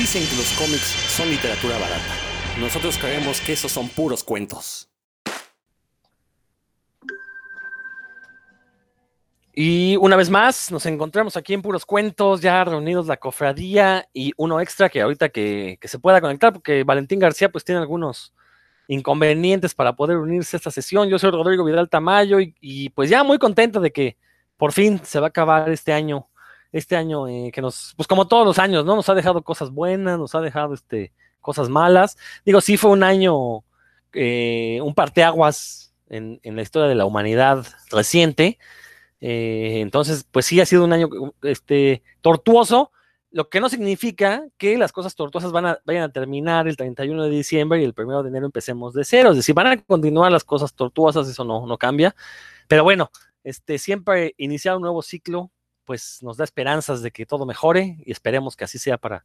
Dicen que los cómics son literatura barata. Nosotros creemos que esos son puros cuentos. Y una vez más, nos encontramos aquí en Puros Cuentos, ya reunidos la cofradía y uno extra que ahorita que, se pueda conectar, porque Valentín García pues tiene algunos inconvenientes para poder unirse a esta sesión. Yo soy Rodrigo Vidal Tamayo y, pues ya muy contento de que por fin se va a acabar este año, este año eh, que nos, pues como todos los años, ¿no? Nos ha dejado cosas buenas, nos ha dejado este, cosas malas. Digo, sí fue un año, eh, un parteaguas en, en la historia de la humanidad reciente, eh, entonces, pues sí ha sido un año este, tortuoso, lo que no significa que las cosas tortuosas van a, vayan a terminar el 31 de diciembre y el 1 de enero empecemos de cero. Es decir, van a continuar las cosas tortuosas, eso no, no cambia. Pero bueno, este, siempre iniciar un nuevo ciclo, pues nos da esperanzas de que todo mejore y esperemos que así sea para,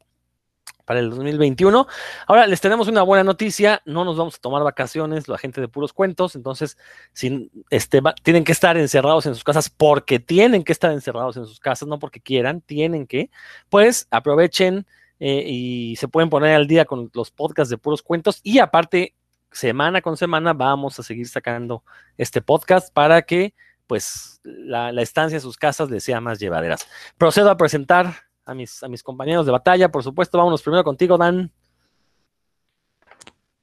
para el 2021. Ahora les tenemos una buena noticia, no nos vamos a tomar vacaciones, la gente de puros cuentos, entonces si, este, tienen que estar encerrados en sus casas porque tienen que estar encerrados en sus casas, no porque quieran, tienen que, pues aprovechen eh, y se pueden poner al día con los podcasts de puros cuentos y aparte, semana con semana vamos a seguir sacando este podcast para que pues la, la estancia en sus casas les sea más llevaderas. Procedo a presentar a mis, a mis compañeros de batalla, por supuesto. Vámonos primero contigo, Dan.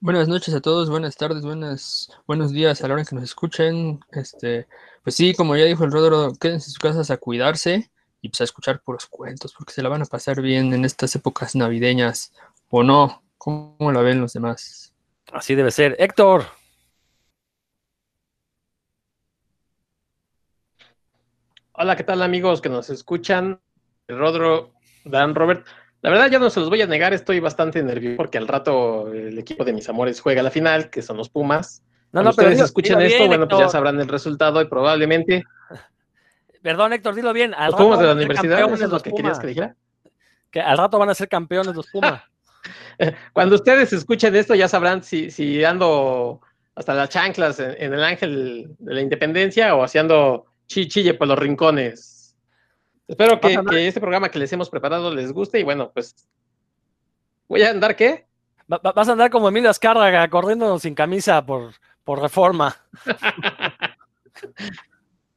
Buenas noches a todos, buenas tardes, buenas, buenos días a la hora que nos escuchen. Este, pues sí, como ya dijo el Rodro, quédense en sus casas a cuidarse y pues a escuchar puros cuentos, porque se la van a pasar bien en estas épocas navideñas, o no, ¿cómo la ven los demás? Así debe ser. Héctor. Hola, ¿qué tal amigos que nos escuchan? Rodro, Dan, Robert. La verdad ya no se los voy a negar, estoy bastante nervioso porque al rato el equipo de mis amores juega la final, que son los Pumas. No, no, pero ustedes escuchan esto, bueno, pues ya sabrán el resultado y probablemente... Perdón, Héctor, dilo bien. los Pumas de la universidad, ¿eso es lo que querías que dijera? Que al rato van a ser campeones los Pumas. Cuando ustedes escuchen esto ya sabrán si, si ando hasta las chanclas en, el ángel de la independencia o haciendo chichille por los rincones. Espero que, este programa que les hemos preparado les guste y bueno, pues voy a andar qué? vas a andar como Emilio Azcárraga corriendo sin camisa por, por reforma.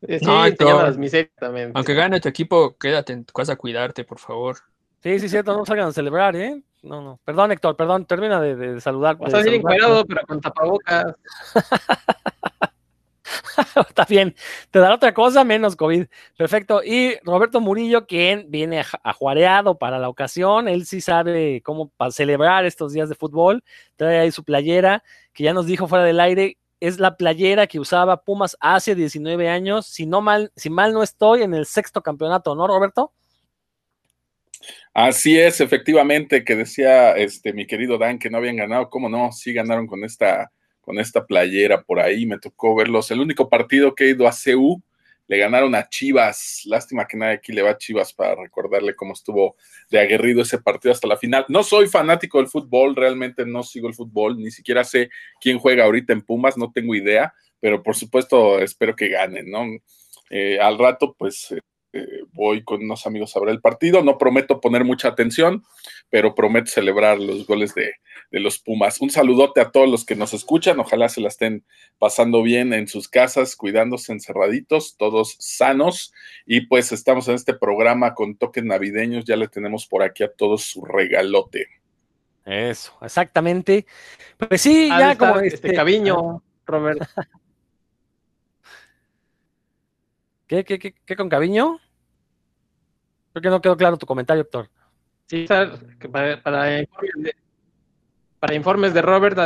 sí, te llamas también. Aunque gane tu equipo, quédate en tu casa a cuidarte, por favor. Sí, sí, cierto, no salgan a celebrar, ¿eh? No, no. Perdón, Héctor, perdón, termina de, de saludar. Vas a salir encuadrado, pero con tapabocas. Está bien, te dará otra cosa menos COVID. Perfecto. Y Roberto Murillo, quien viene ajuareado para la ocasión, él sí sabe cómo celebrar estos días de fútbol. Trae ahí su playera, que ya nos dijo fuera del aire, es la playera que usaba Pumas hace 19 años. Si no mal, si mal no estoy, en el sexto campeonato, ¿no, Roberto? Así es, efectivamente, que decía este mi querido Dan que no habían ganado. ¿Cómo no? Sí ganaron con esta con esta playera por ahí, me tocó verlos. El único partido que he ido a CU, le ganaron a Chivas. Lástima que nadie aquí le va a Chivas para recordarle cómo estuvo de aguerrido ese partido hasta la final. No soy fanático del fútbol, realmente no sigo el fútbol, ni siquiera sé quién juega ahorita en Pumas, no tengo idea, pero por supuesto espero que ganen, ¿no? Eh, al rato, pues voy con unos amigos a ver el partido. No prometo poner mucha atención, pero prometo celebrar los goles de, los Pumas. Un saludote a todos los que nos escuchan. Ojalá se la estén pasando bien en sus casas, cuidándose encerraditos, todos sanos. Y pues estamos en este programa con toques navideños. Ya le tenemos por aquí a todos su regalote. Eso, exactamente. Pues sí, ya como este, este Caviño, Robert. ¿Qué, qué, qué, qué con Caviño? Creo que no quedó claro tu comentario, Héctor. Sí, para, para, informes de Robert,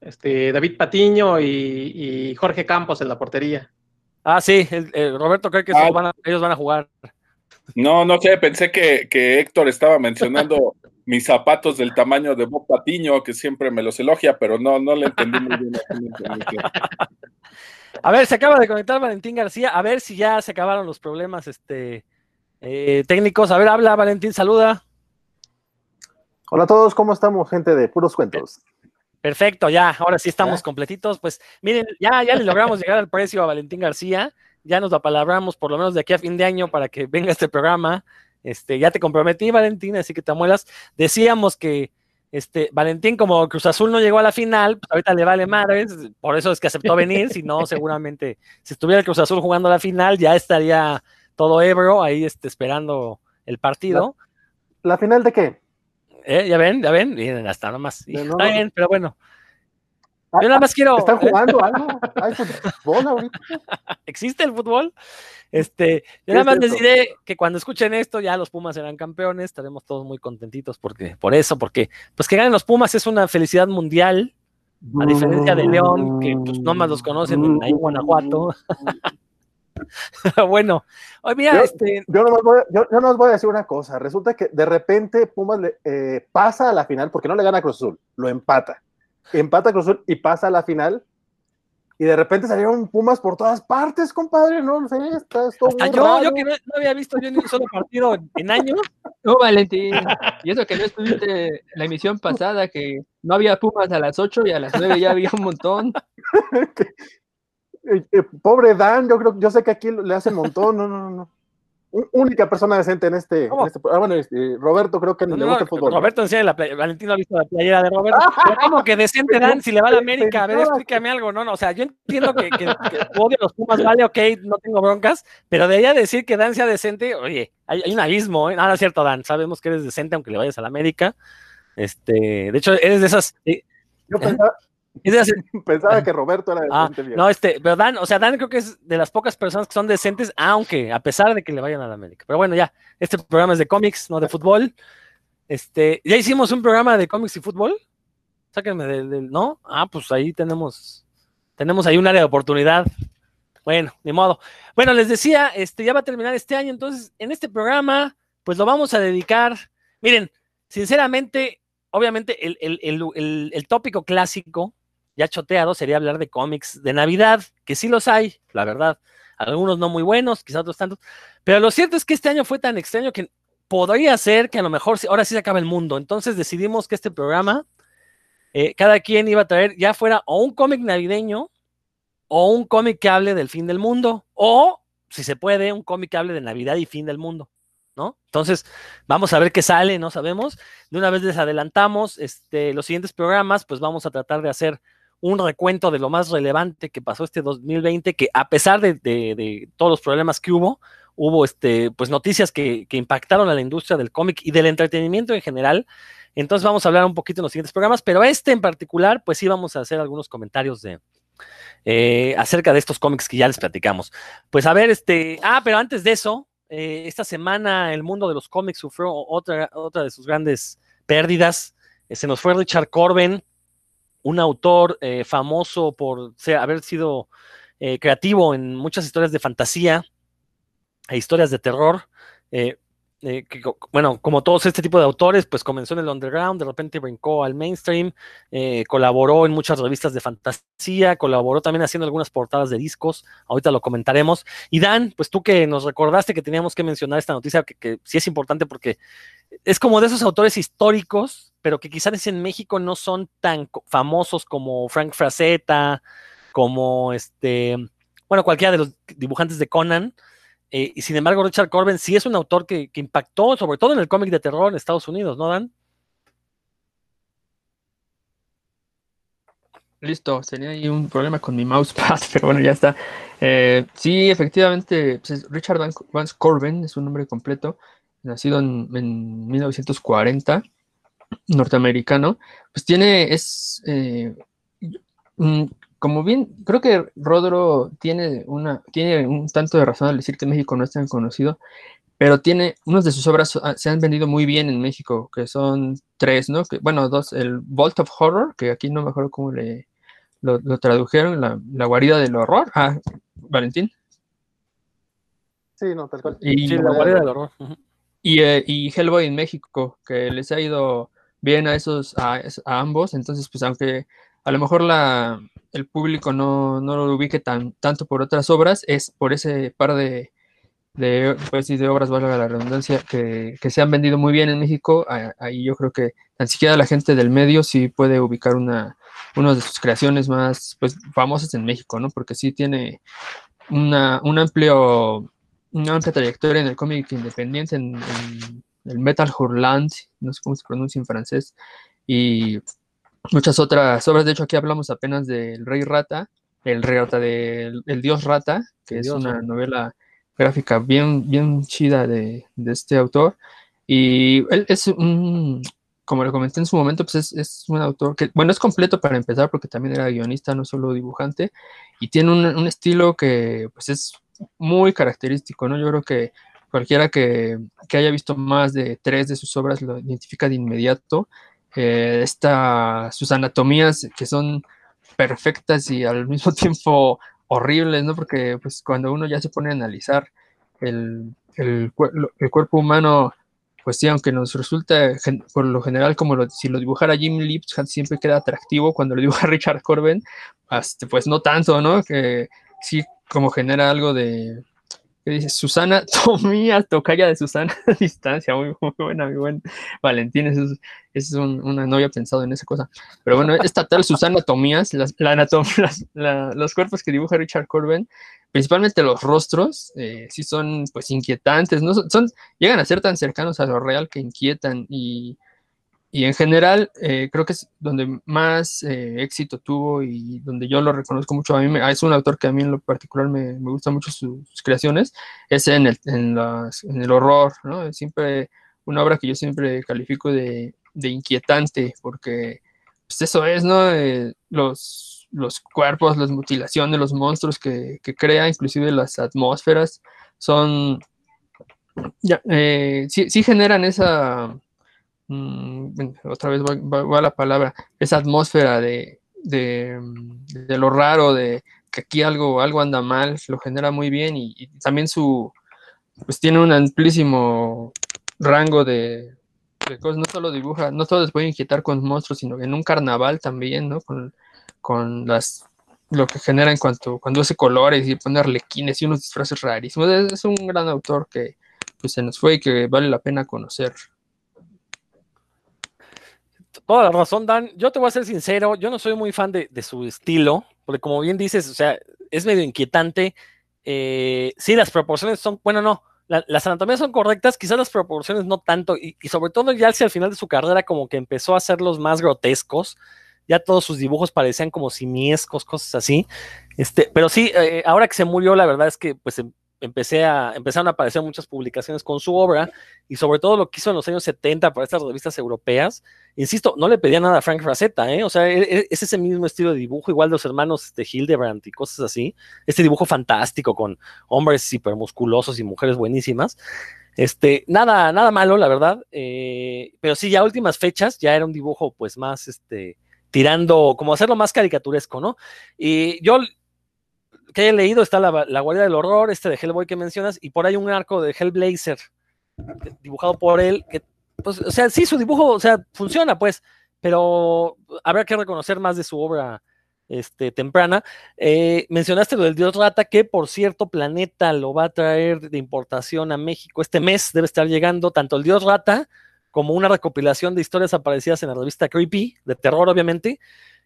este, David Patiño y, Jorge Campos en la portería. Ah, sí, Roberto cree que ellos van a jugar. No, no sé, pensé que, Héctor estaba mencionando mis zapatos del tamaño de Bob Patiño, que siempre me los elogia, pero no, no le entendí muy bien. A ver, se acaba de conectar Valentín García, a ver si ya se acabaron los problemas este, eh, técnicos, a ver, habla Valentín, saluda. Hola a todos, ¿cómo estamos, gente de puros cuentos? Perfecto, ya, ahora sí estamos completitos. Pues miren, ya, ya le logramos llegar al precio a Valentín García, ya nos apalabramos por lo menos de aquí a fin de año para que venga este programa. Este, ya te comprometí, Valentín, así que te amuelas. Decíamos que este, Valentín, como Cruz Azul no llegó a la final, pues ahorita le vale madres, por eso es que aceptó venir, si no, seguramente, si estuviera el Cruz Azul jugando a la final, ya estaría todo Ebro ahí este, esperando el partido. ¿La, final de qué? ¿Eh? ¿Ya ven? ¿Ya ven? Miren, hasta nomás. Está no- bien, pero bueno. Ah, Yo nada más quiero. ¿Están jugando algo? ¿Hay fútbol ahorita? ¿Existe el fútbol? Este, yo ¿Qué nada es más les esto? diré que cuando escuchen esto, ya los Pumas serán campeones, estaremos todos muy contentitos porque, por eso, porque pues que ganen los Pumas es una felicidad mundial, a diferencia de León, que pues nomás los conocen en, ahí en Guanajuato. bueno, hoy mira, Yo- este, Yo nomás, voy, a- yo, yo nomás voy a decir una cosa. Resulta que de repente Pumas le, eh, pasa a la final porque no le gana a Cruz Azul, lo empata. Empata a Cruz Azul y pasa a la final. Y de repente salieron Pumas por todas partes, compadre. No sé, está, está hasta muy yo, raro. yo que no, no había visto yo ni un solo partido en, en años, No, Valentín. Y eso que no estuviste la emisión pasada, que no había Pumas a las 8 y a las 9 ya había un montón. Eh, eh, pobre Dan, yo creo, yo sé que aquí le hacen montón. No, no, no. Única persona decente en este. En este- ah, bueno, este, Roberto, creo que No, le no, gusta el fútbol. Roberto enseña la playa, Valentín no ha visto la playera de Roberto. Pero ¿Cómo que decente Dan si le va a la América? A ver, explícame algo, no, no, o sea, yo entiendo que, que, que odio a los Pumas, vale, ok, no tengo broncas, pero de ahí a decir que Dan sea decente, oye, hay, hay un abismo, ¿eh? Nada, es cierto, Dan, sabemos que eres decente aunque le vayas a la América. Este, de hecho, eres de esas, eh, Yo pensaba, pensaba que Roberto era ah, decente. bien. no, este, pero Dan, o sea, Dan creo que es de las pocas personas que son decentes, aunque, a pesar de que le vayan a la América. Pero bueno, ya, este programa es de cómics, no de fútbol. Este, ya hicimos un programa de cómics y fútbol. Sáquenme del, del- ¿no? Ah, pues ahí tenemos, tenemos ahí un área de oportunidad. Bueno, ni modo. Bueno, les decía, este, ya va a terminar este año, entonces, en este programa, pues lo vamos a dedicar. Miren, sinceramente, obviamente, el- el- el- el tópico clásico, ya choteado, sería hablar de cómics de Navidad, que sí los hay, la verdad. Algunos no muy buenos, quizás otros tantos. Pero lo cierto es que este año fue tan extraño que podría ser que a lo mejor ahora sí se acaba el mundo. Entonces decidimos que este programa, eh, cada quien iba a traer ya fuera o un cómic navideño o un cómic que hable del fin del mundo o, si se puede, un cómic que hable de Navidad y fin del mundo. ¿No? Entonces, vamos a ver qué sale, no sabemos. De una vez les adelantamos este, los siguientes programas, pues vamos a tratar de hacer un recuento de lo más relevante que pasó este 2020, que a pesar de, de- todos los problemas que hubo, hubo este, pues noticias que, que impactaron a la industria del cómic y del entretenimiento en general. Entonces vamos a hablar un poquito en los siguientes programas, pero este en particular, pues sí vamos a hacer algunos comentarios de eh, acerca de estos cómics que ya les platicamos. Pues a ver, este, ah, pero antes de eso, eh, esta semana el mundo de los cómics sufrió otra, otra de sus grandes pérdidas. Eh, se nos fue Richard Corben, un autor eh, famoso por haber sido eh, creativo en muchas historias de fantasía e historias de terror. eh, bueno, como todos este tipo de autores, pues comenzó en el underground, de repente brincó al mainstream, colaboró en muchas revistas de fantasía, colaboró también haciendo algunas portadas de discos, ahorita lo comentaremos. Y Dan, pues tú que nos recordaste que teníamos que mencionar esta noticia, que, que sí es importante porque es como de esos autores históricos, pero que quizás en México no son tan famosos como Frank Frazetta, como este, bueno, cualquiera de los dibujantes de Conan. eh, y sin embargo, Richard Corben sí es un autor que, impactó, sobre todo en el cómic de terror en Estados Unidos, ¿no, Dan? Listo, tenía ahí un problema con mi mousepad, pero bueno, ya está. Eh, sí, efectivamente, pues, es Richard Van- Vance Corbin es un nombre completo, nacido en 1940, norteamericano. Pues tiene, es, eh, como bien, creo que Rodro tiene, una, tiene un tanto de razón al decir que México no es tan conocido, pero tiene, unas de sus obras ah, se han vendido muy bien en México, que son tres, ¿no? Que, bueno, dos, el Vault of Horror, que aquí no me acuerdo cómo le lo, lo tradujeron, la, la guarida del horror. Ah, Valentín. Sí, no, tal cual. Y, Sí, la guardia del horror. Y, eh, y Hellboy en México, que les ha ido bien a esos, a, a ambos. Entonces, pues aunque a lo mejor la, el público no, no lo ubique tan, tanto por otras obras, es por ese par de, de, pues, de obras, valga la redundancia, que, que se han vendido muy bien en México. Ahí yo creo que tan siquiera la gente del medio sí puede ubicar una, una de sus creaciones más pues, famosas en México, ¿no? Porque sí tiene una, un amplio una amplia trayectoria en el cómic independiente, en, en el Metal Hurlant, no sé cómo se pronuncia en francés, y muchas otras obras. De hecho, aquí hablamos apenas del Rey Rata, el Rey Rata del el Dios Rata, que es una novela gráfica bien, bien chida de, de este autor. Y él es un, como lo comenté en su momento, pues es, es un autor que, bueno, es completo para empezar porque también era guionista, no solo dibujante, y tiene un, un estilo que pues es muy característico, ¿no? Yo creo que cualquiera que, que haya visto más de tres de sus obras lo identifica de inmediato. Eh, esta, sus anatomías que son perfectas y al mismo tiempo horribles, ¿no? Porque pues cuando uno ya se pone a analizar el, el, cuerpo humano, pues sí, aunque nos resulta por lo general como lo- si lo dibujara Jim Lipschitz siempre queda atractivo, cuando lo dibuja Richard Corben, pues no tanto, ¿no? Que sí como genera algo de, ¿qué dice? Susana Tomía, tocaya de Susana a distancia, muy, muy buena, muy buena. Valentín, eso es, es un- una, no había pensado en esa cosa. Pero bueno, esta tal Susana Tomías, las, la las- la- los cuerpos que dibuja Richard Corben, principalmente los rostros, eh, sí son pues inquietantes, ¿no? Son, son- llegan a ser tan cercanos a lo real que inquietan y, y en general eh, creo que es donde más eh, éxito tuvo y donde yo lo reconozco mucho. A mí me- es un autor que a mí en lo particular me, me gusta mucho sus, creaciones, es en el, en, las- en el horror, ¿no? Es siempre una obra que yo siempre califico de, de inquietante porque pues eso es, ¿no? Eh, los, los cuerpos, las mutilaciones, los monstruos que, que crea, inclusive las atmósferas, son, ya, sí, sí generan esa, mm, bueno, otra vez va, la palabra, esa atmósfera de, de, lo raro, de que aquí algo, algo anda mal, lo genera muy bien y, y también su, pues tiene un amplísimo rango de, de cosas, no solo dibuja, no solo les puede inquietar con monstruos, sino en un carnaval también, ¿no? Con, con las lo que genera en cuanto cuando hace colores y pone arlequines y unos disfraces rarísimos. Es, es un gran autor que pues se nos fue y que vale la pena conocer. Toda la razón, Dan. Yo te voy a ser sincero, yo no soy muy fan de, de su estilo, porque como bien dices, o sea, es medio inquietante. Eh, sí, las proporciones son, bueno, no, la- las anatomías son correctas, quizás las proporciones no tanto, y, y sobre todo ya hacia el final de su carrera como que empezó a hacerlos más grotescos, ya todos sus dibujos parecían como simiescos, cosas así. Este, pero sí, eh, ahora que se murió, la verdad es que pues em- empecé a, empezaron a aparecer muchas publicaciones con su obra, y sobre todo lo que hizo en los años 70 para estas revistas europeas. Insisto, no le pedía nada a Frank Frazetta, ¿eh? O sea, e- e- es ese mismo estilo de dibujo, igual de los hermanos de Hildebrandt y cosas así. Este dibujo fantástico con hombres hipermusculosos y mujeres buenísimas. Este, nada, nada malo, la verdad. eh, pero sí, ya últimas fechas ya era un dibujo, pues, más, este, tirando, como hacerlo más caricaturesco, ¿no? Y yo que he leído está la, Guardia del Horror, este de Hellboy que mencionas, y por ahí un arco de Hellblazer dibujado por él, que, pues, o sea, sí, su dibujo, o sea, funciona, pues, pero habrá que reconocer más de su obra este, temprana. Eh, mencionaste lo del Dios Rata, que por cierto, Planeta lo va a traer de importación a México este mes, debe estar llegando tanto el Dios Rata como una recopilación de historias aparecidas en la revista Creepy, de terror, obviamente.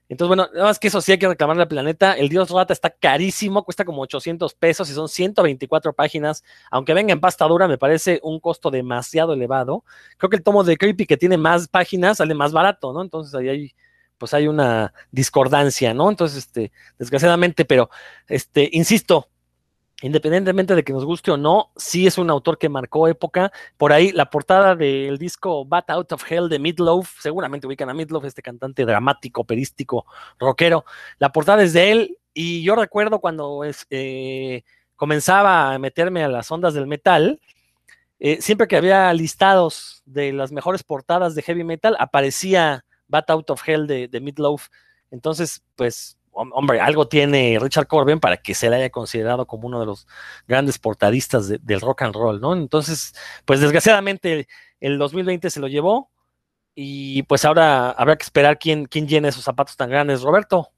Entonces, bueno, nada más que eso sí hay que reclamarle al planeta. El Dios Rata está carísimo, cuesta como 800 pesos y son 124 páginas. Aunque venga en pasta dura, me parece un costo demasiado elevado. Creo que el tomo de Creepy, que tiene más páginas, sale más barato, ¿no? Entonces ahí hay, pues hay una discordancia, ¿no? Entonces, este, desgraciadamente, pero, este, insisto, independientemente de que nos guste o no, sí es un autor que marcó época. Por ahí, la portada del disco Bat Out of Hell de Midloaf, seguramente ubican a Midloaf, este cantante dramático, operístico, rockero. La portada es de él, y yo recuerdo cuando es, eh, comenzaba a meterme a las ondas del metal, eh, siempre que había listados de las mejores portadas de heavy metal, aparecía Bat Out of Hell de, de Midloaf. Entonces, pues hombre, algo tiene Richard Corbin para que se le haya considerado como uno de los grandes portadistas de, del rock and roll, ¿no? Entonces, pues desgraciadamente el 2020 se lo llevó y pues ahora habrá que esperar quién, quién llene esos zapatos tan grandes. Roberto.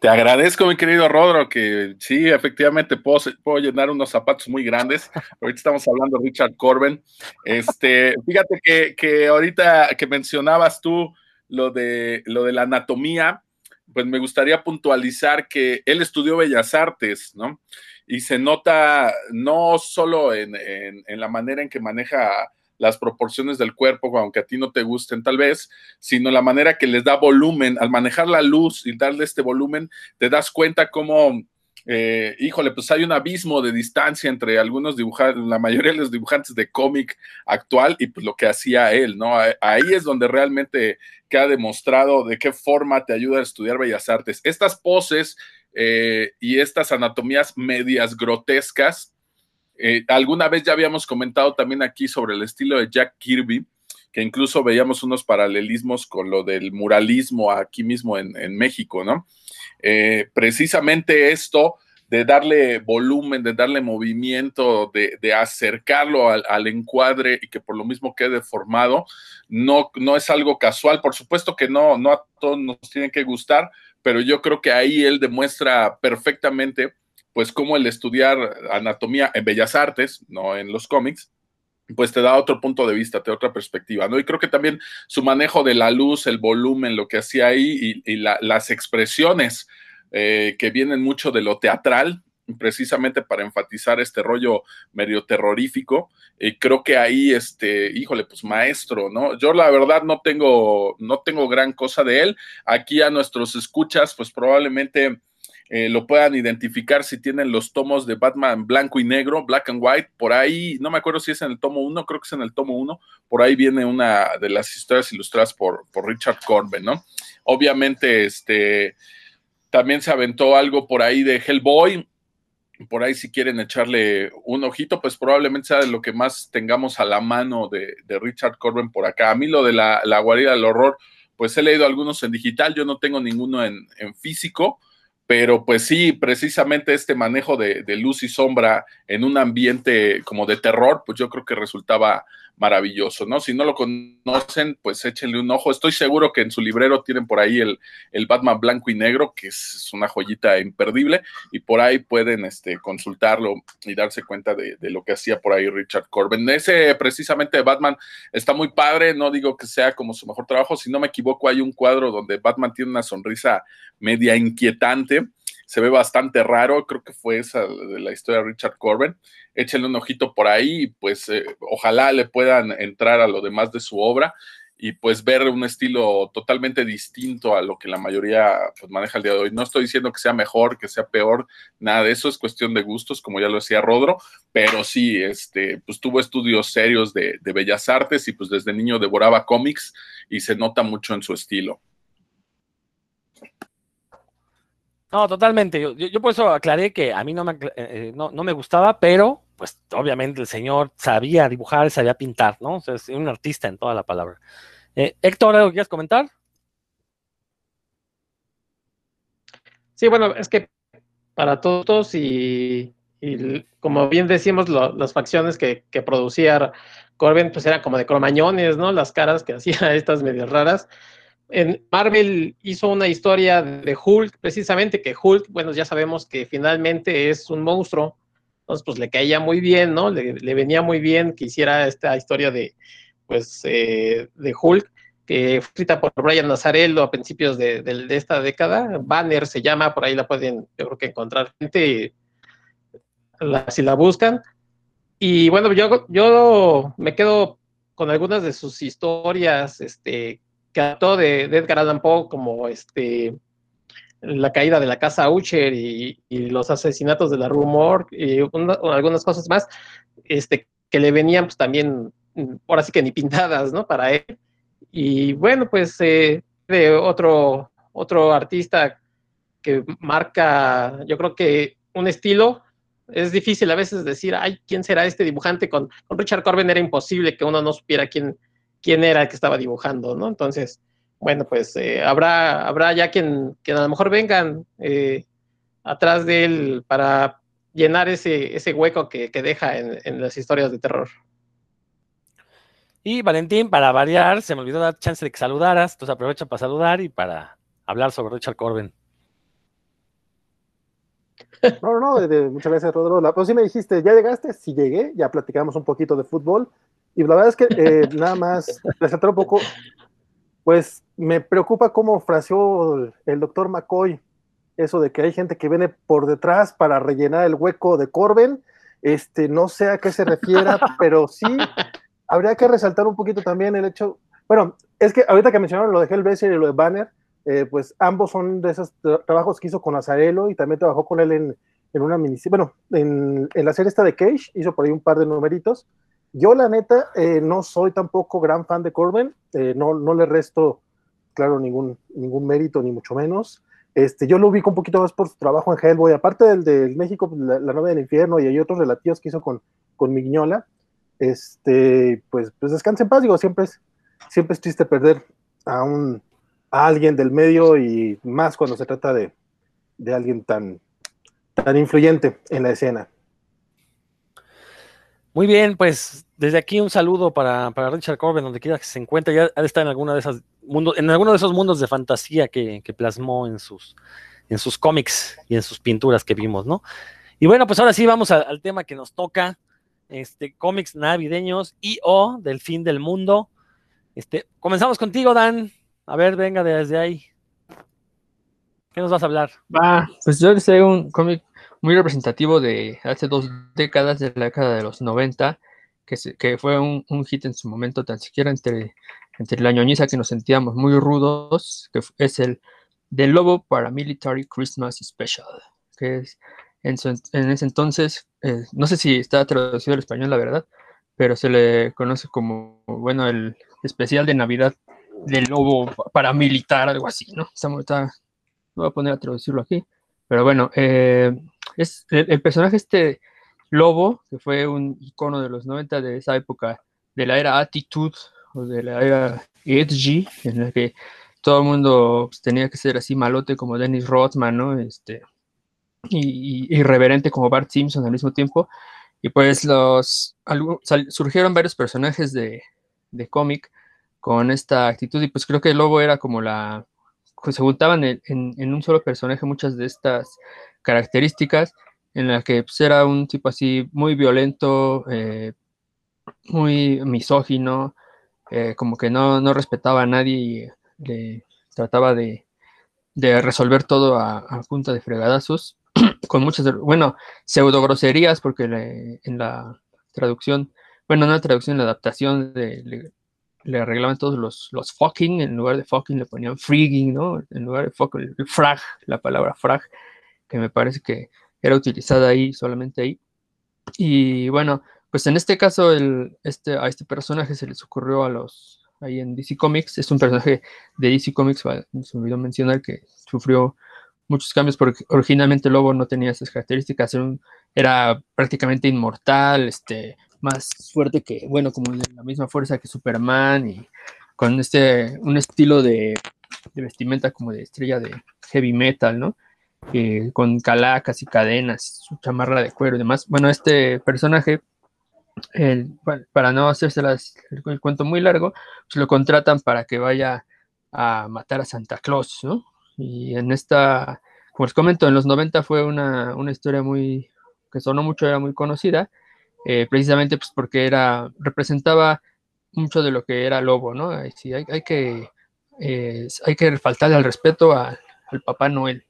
Te agradezco, mi querido Rodro, que sí, efectivamente puedo, puedo, llenar unos zapatos muy grandes. Ahorita estamos hablando de Richard Corbin. Este, fíjate que, que ahorita que mencionabas tú lo de, lo de la anatomía, pues me gustaría puntualizar que él estudió Bellas Artes, ¿no? Y se nota no solo en, en la manera en que maneja las proporciones del cuerpo, aunque a ti no te gusten tal vez, sino la manera que les da volumen. Al manejar la luz y darle este volumen, te das cuenta cómo, eh, híjole, pues hay un abismo de distancia entre algunos dibujantes, la mayoría de los dibujantes de cómic actual y pues lo que hacía él, ¿no? Ahí es donde realmente queda demostrado de qué forma te ayuda a estudiar bellas artes. Estas poses eh, y estas anatomías medias grotescas, eh, alguna vez ya habíamos comentado también aquí sobre el estilo de Jack Kirby, que incluso veíamos unos paralelismos con lo del muralismo aquí mismo en, México, ¿no? Eh, precisamente esto de darle volumen, de darle movimiento, de, acercarlo al, encuadre y que por lo mismo quede formado, no, no es algo casual. Por supuesto que no, no a todos nos tiene que gustar, pero yo creo que ahí él demuestra perfectamente pues como el estudiar anatomía en bellas artes, no en los cómics, pues te da otro punto de vista, te da otra perspectiva, ¿no? Y creo que también su manejo de la luz, el volumen, lo que hacía ahí y, las expresiones eh, que vienen mucho de lo teatral, precisamente para enfatizar este rollo medio terrorífico. y creo que ahí, este, híjole, pues maestro, ¿no? Yo la verdad no tengo, no tengo gran cosa de él. Aquí a nuestros escuchas, pues probablemente eh, lo puedan identificar si tienen los tomos de Batman blanco y negro, black and white, por ahí, no me acuerdo si es en el tomo 1, creo que es en el tomo 1, por ahí viene una de las historias ilustradas por, por Richard Corbin, ¿no? Obviamente, este, también se aventó algo por ahí de Hellboy, por ahí si quieren echarle un ojito, pues probablemente sea de lo que más tengamos a la mano de, Richard Corbin por acá. A mí lo de la, guarida del horror, pues he leído algunos en digital, yo no tengo ninguno en físico, pero pues sí, precisamente este manejo de, luz y sombra en un ambiente como de terror, pues yo creo que resultaba maravilloso, ¿no? Si no lo conocen, pues échenle un ojo. Estoy seguro que en su librero tienen por ahí el, el Batman blanco y negro, que es una joyita imperdible, y por ahí pueden este, consultarlo y darse cuenta de, lo que hacía por ahí Richard Corbin. Ese precisamente Batman está muy padre, no digo que sea como su mejor trabajo, si no me equivoco, hay un cuadro donde Batman tiene una sonrisa media inquietante se ve bastante raro, creo que fue esa de la historia de Richard Corbin. Échenle un ojito por ahí, pues eh, ojalá le puedan entrar a lo demás de su obra y pues ver un estilo totalmente distinto a lo que la mayoría pues, maneja el día de hoy. No estoy diciendo que sea mejor, que sea peor, nada de eso, es cuestión de gustos, como ya lo decía Rodro, pero sí, este, pues tuvo estudios serios de, de bellas artes y pues desde niño devoraba cómics y se nota mucho en su estilo. No, totalmente. Yo, por eso aclaré que a mí no me, eh, eh, no, me gustaba, pero pues obviamente el señor sabía dibujar, sabía pintar, ¿no? O sea, es un artista en toda la palabra. Eh, Héctor, ¿algo quieres comentar? Sí, bueno, es que para todos y, como bien decimos, las facciones que, que, producía Corbin, pues eran como de cromañones, ¿no? Las caras que hacía estas medias raras en Marvel hizo una historia de Hulk, precisamente que Hulk, bueno, ya sabemos que finalmente es un monstruo, entonces pues le caía muy bien, ¿no? Le, venía muy bien que hiciera esta historia de, pues, eh, de Hulk, que fue escrita por Brian Nazarello a principios de, esta década, Banner se llama, por ahí la pueden, yo creo que encontrar gente, si la buscan, y bueno, yo, yo me quedo con algunas de sus historias, este, que de, Edgar Allan Poe como este la caída de la casa Ucher y, los asesinatos de la Rumor y algunas cosas más, este, que le venían pues también, ahora sí que ni pintadas, ¿no? Para él. Y bueno, pues eh, de otro, otro artista que marca, yo creo que un estilo, es difícil a veces decir, ay, ¿quién será este dibujante? Con, con Richard Corbin era imposible que uno no supiera quién, quién era el que estaba dibujando, ¿no? Entonces, bueno, pues eh, habrá, habrá ya quien, a lo mejor vengan eh, atrás de él para llenar ese, ese hueco que, deja en, las historias de terror. Y Valentín, para variar, se me olvidó dar chance de que saludaras, entonces aprovecha para saludar y para hablar sobre Richard Corbin. No, no, no, muchas gracias, Rodrigo. Pues sí me dijiste, ¿ya llegaste? Sí llegué, ya platicamos un poquito de fútbol. Y la verdad es que eh, nada más resaltar un poco Pues me preocupa cómo fraseó el doctor McCoy eso de que hay gente que viene por detrás para rellenar el hueco de Corben. Este, no sé a qué se refiera, pero sí habría que resaltar un poquito también el hecho, bueno, es que ahorita que mencionaron lo de Hellblazer y lo de Banner, eh, pues ambos son de esos trabajos que hizo con Azarelo y también trabajó con él en, en una miniserie, bueno, en, en, la serie esta de Cage, hizo por ahí un par de numeritos. Yo la neta eh, no soy tampoco gran fan de Corbin, eh, no, no le resto, claro, ningún, ningún mérito, ni mucho menos. Este, yo lo ubico un poquito más por su trabajo en Hellboy, aparte del de México, pues, la, la novia del infierno, y hay otros relativos que hizo con, con Mignola. Este, pues, pues descanse en paz, digo, siempre es, siempre es triste perder a un a alguien del medio y más cuando se trata de, de alguien tan, tan influyente en la escena. Muy bien, pues desde aquí un saludo para, para, Richard Corbin, donde quiera que se encuentre, ya ha de estar en alguna de esas mundos, en alguno de esos mundos de fantasía que, plasmó en sus, en sus cómics y en sus pinturas que vimos, ¿no? Y bueno, pues ahora sí vamos al tema que nos toca, este, cómics navideños y o del fin del mundo. Este, comenzamos contigo, Dan. A ver, venga desde ahí. ¿Qué nos vas a hablar? Va, pues yo les traigo un cómic muy representativo de hace dos décadas, de la década de los 90, que, se, que fue un, un, hit en su momento, tan siquiera entre, entre la ñoñiza que nos sentíamos muy rudos, que es el The Lobo Paramilitary Christmas Special, que es en, en ese entonces, eh, no sé si está traducido al español, la verdad, pero se le conoce como, bueno, el especial de Navidad del lobo paramilitar, algo así, ¿no? Está, está, voy a poner a traducirlo aquí, pero bueno, eh, es el, personaje este lobo, que fue un icono de los 90 de esa época, de la era Attitude, o de la era Edgy, en la que todo el mundo pues, tenía que ser así malote como Dennis Rothman, ¿no? Este, y, irreverente como Bart Simpson al mismo tiempo. Y pues los surgieron varios personajes de, de cómic con esta actitud y pues creo que el lobo era como la pues, se juntaban en, en, un solo personaje muchas de estas características en la que pues, era un tipo así muy violento eh, muy misógino eh, como que no, no, respetaba a nadie y le trataba de, resolver todo a, punta de fregadazos con muchas bueno pseudo groserías porque en la traducción bueno no la traducción en la adaptación de, le, arreglaban todos los, los fucking, en lugar de fucking le ponían frigging, ¿no? En lugar de fucking, frag, la palabra frag, que me parece que era utilizada ahí, solamente ahí. Y bueno, pues en este caso el, este, a este personaje se les ocurrió a los, ahí en DC Comics, es un personaje de DC Comics, se me olvidó mencionar que sufrió muchos cambios porque originalmente Lobo no tenía esas características, era, prácticamente inmortal, este, más fuerte que, bueno, como la misma fuerza que Superman y con este, un estilo de, de vestimenta como de estrella de heavy metal, ¿no? Con calacas y cadenas, su chamarra de cuero y demás. Bueno, este personaje, para no hacerse las, el, cuento muy largo, pues lo contratan para que vaya a matar a Santa Claus, ¿no? Y en esta, como les comento, en los 90 fue una, una historia muy, que sonó mucho, era muy conocida, eh, precisamente pues porque era, representaba mucho de lo que era Lobo, ¿no? Sí, hay, que, eh, hay que faltarle al respeto al Papá Noel.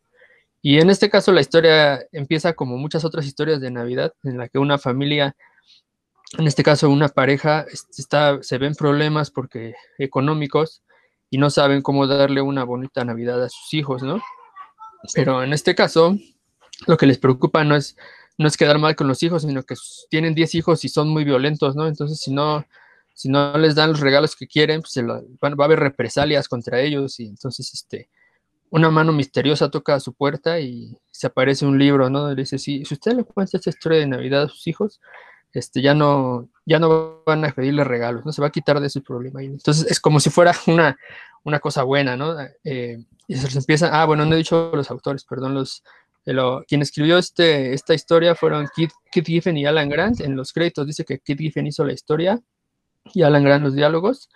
Y en este caso la historia empieza como muchas otras historias de Navidad, en la que una familia, en este caso una pareja, está, se ven problemas porque económicos y no saben cómo darle una bonita Navidad a sus hijos, ¿no? Pero en este caso, lo que les preocupa no es no es quedar mal con los hijos, sino que tienen 10 hijos y son muy violentos, ¿no? Entonces, si no, si no les dan los regalos que quieren, pues lo, va, va, a haber represalias contra ellos y entonces, este, una mano misteriosa toca a su puerta y se aparece un libro, ¿no? Dice, si, si usted le cuenta esta historia de Navidad a sus hijos, este, ya no, ya no van a pedirle regalos, ¿no? Se va a quitar de ese problema. Entonces es como si fuera una, una cosa buena, ¿no? Eh, y se empieza, ah, bueno, no he dicho los autores, perdón, los, lo, quien escribió este, esta historia fueron Kit, Kit, Giffen y Alan Grant. En los créditos dice que Kit Giffen hizo la historia y Alan Grant los diálogos.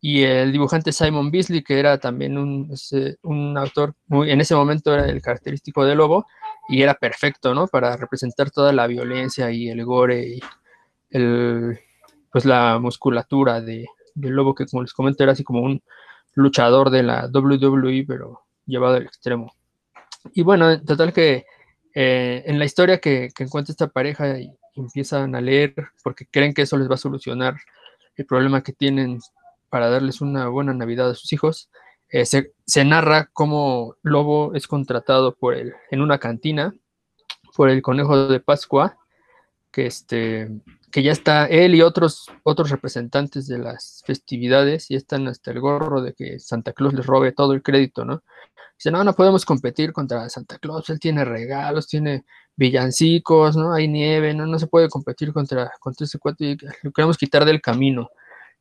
Y el dibujante Simon Beasley, que era también un, un autor, muy, en ese momento era el característico de Lobo, y era perfecto, ¿no? Para representar toda la violencia y el gore y el, pues la musculatura de, del lobo, que como les comento era así como un, luchador de la WWE, pero llevado al extremo. Y bueno, en total que eh, en la historia que, que encuentra esta pareja y empiezan a leer porque creen que eso les va a solucionar el problema que tienen para darles una buena Navidad a sus hijos, eh, se, narra cómo Lobo es contratado por el, en una cantina por el conejo de Pascua, que, este, que ya está él y otros, otros representantes de las festividades y están hasta el gorro de que Santa Claus les robe todo el crédito, ¿no? Dice, no, no podemos competir contra Santa Claus, él tiene regalos, tiene villancicos, ¿no? Hay nieve, ¿no? No se puede competir contra, contra ese cuate y lo queremos quitar del camino.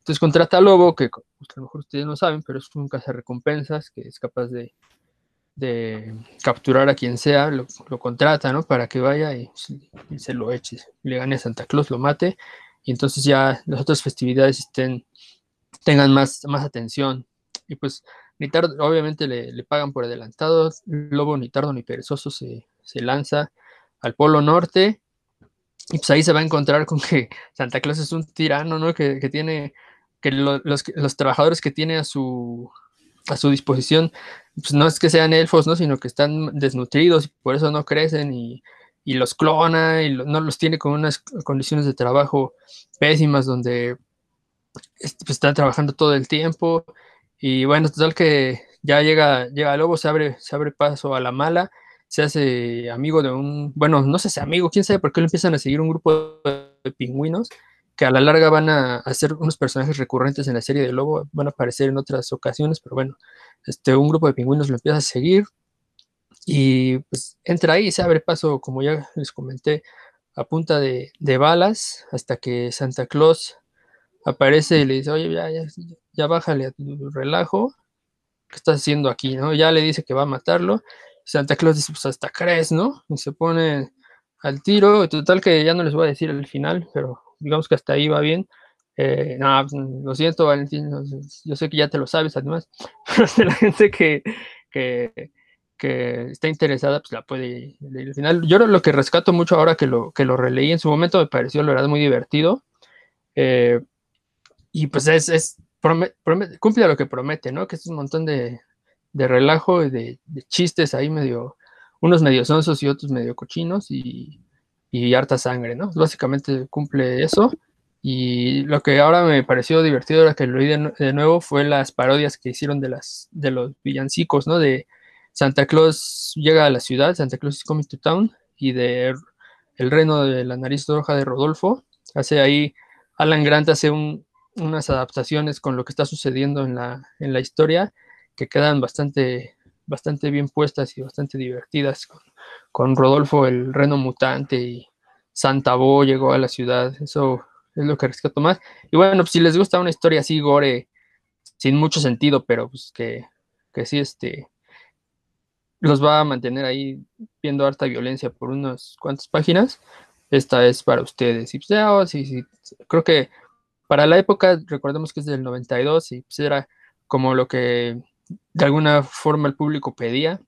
Entonces contrata a Lobo, que pues, a lo mejor ustedes no saben, pero es un recompensas que es capaz de, de capturar a quien sea, lo, contrata, ¿no? Para que vaya y, se lo eche, le gane a Santa Claus, lo mate, y entonces ya las otras festividades estén, tengan más, más atención. Y pues, ni tardo, obviamente le, le, pagan por adelantado, Lobo ni tardo ni perezoso se, se lanza al Polo Norte, y pues ahí se va a encontrar con que Santa Claus es un tirano, ¿no? Que, que tiene, que lo, los, los trabajadores que tiene a su, a su disposición, pues no es que sean elfos, ¿no? Sino que están desnutridos y por eso no crecen y, y los clona y lo, no los tiene con unas condiciones de trabajo pésimas donde pues, están trabajando todo el tiempo y bueno, total que ya llega, llega lobo, se abre, se abre paso a la mala, se hace amigo de un, bueno, no sé si amigo, quién sabe por qué lo empiezan a seguir un grupo de pingüinos que a la larga van a, ser unos personajes recurrentes en la serie de Lobo, van a aparecer en otras ocasiones, pero bueno, este, un grupo de pingüinos lo empieza a seguir y pues entra ahí y se abre paso, como ya les comenté, a punta de, de balas hasta que Santa Claus aparece y le dice, oye, ya, ya, ya bájale a tu relajo, ¿qué estás haciendo aquí? ¿no? Ya le dice que va a matarlo. Santa Claus dice, pues hasta crees, ¿no? Y se pone al tiro, total que ya no les voy a decir al final, pero digamos que hasta ahí va bien. Eh, no, pues, lo siento, Valentín, yo sé que ya te lo sabes, además, pero la gente que, que, que, está interesada, pues la puede leer al final. Yo lo que rescato mucho ahora que lo, que lo releí en su momento me pareció, la verdad, muy divertido. Eh, y pues es, es promete, promete, cumple lo que promete, ¿no? Que es un montón de, de relajo y de, de, chistes ahí medio, unos medio sonsos y otros medio cochinos y, y harta sangre, ¿no? Básicamente cumple eso. Y lo que ahora me pareció divertido ahora que lo oí de, de, nuevo fue las parodias que hicieron de las de los villancicos, ¿no? De Santa Claus llega a la ciudad, Santa Claus is coming to town, y de El reno de la nariz roja de Rodolfo. Hace ahí, Alan Grant hace un, unas adaptaciones con lo que está sucediendo en la, en la historia que quedan bastante, bastante bien puestas y bastante divertidas con, Rodolfo el reno mutante y Santa Bo llegó a la ciudad. Eso es lo que rescato más. Y bueno, pues si les gusta una historia así, gore, sin mucho sentido, pero pues que, que sí, este, los va a mantener ahí viendo harta violencia por unas cuantas páginas, esta es para ustedes. Y pues ya, oh, sí, sí, creo que para la época, recordemos que es del 92 y pues era como lo que de alguna forma el público pedía,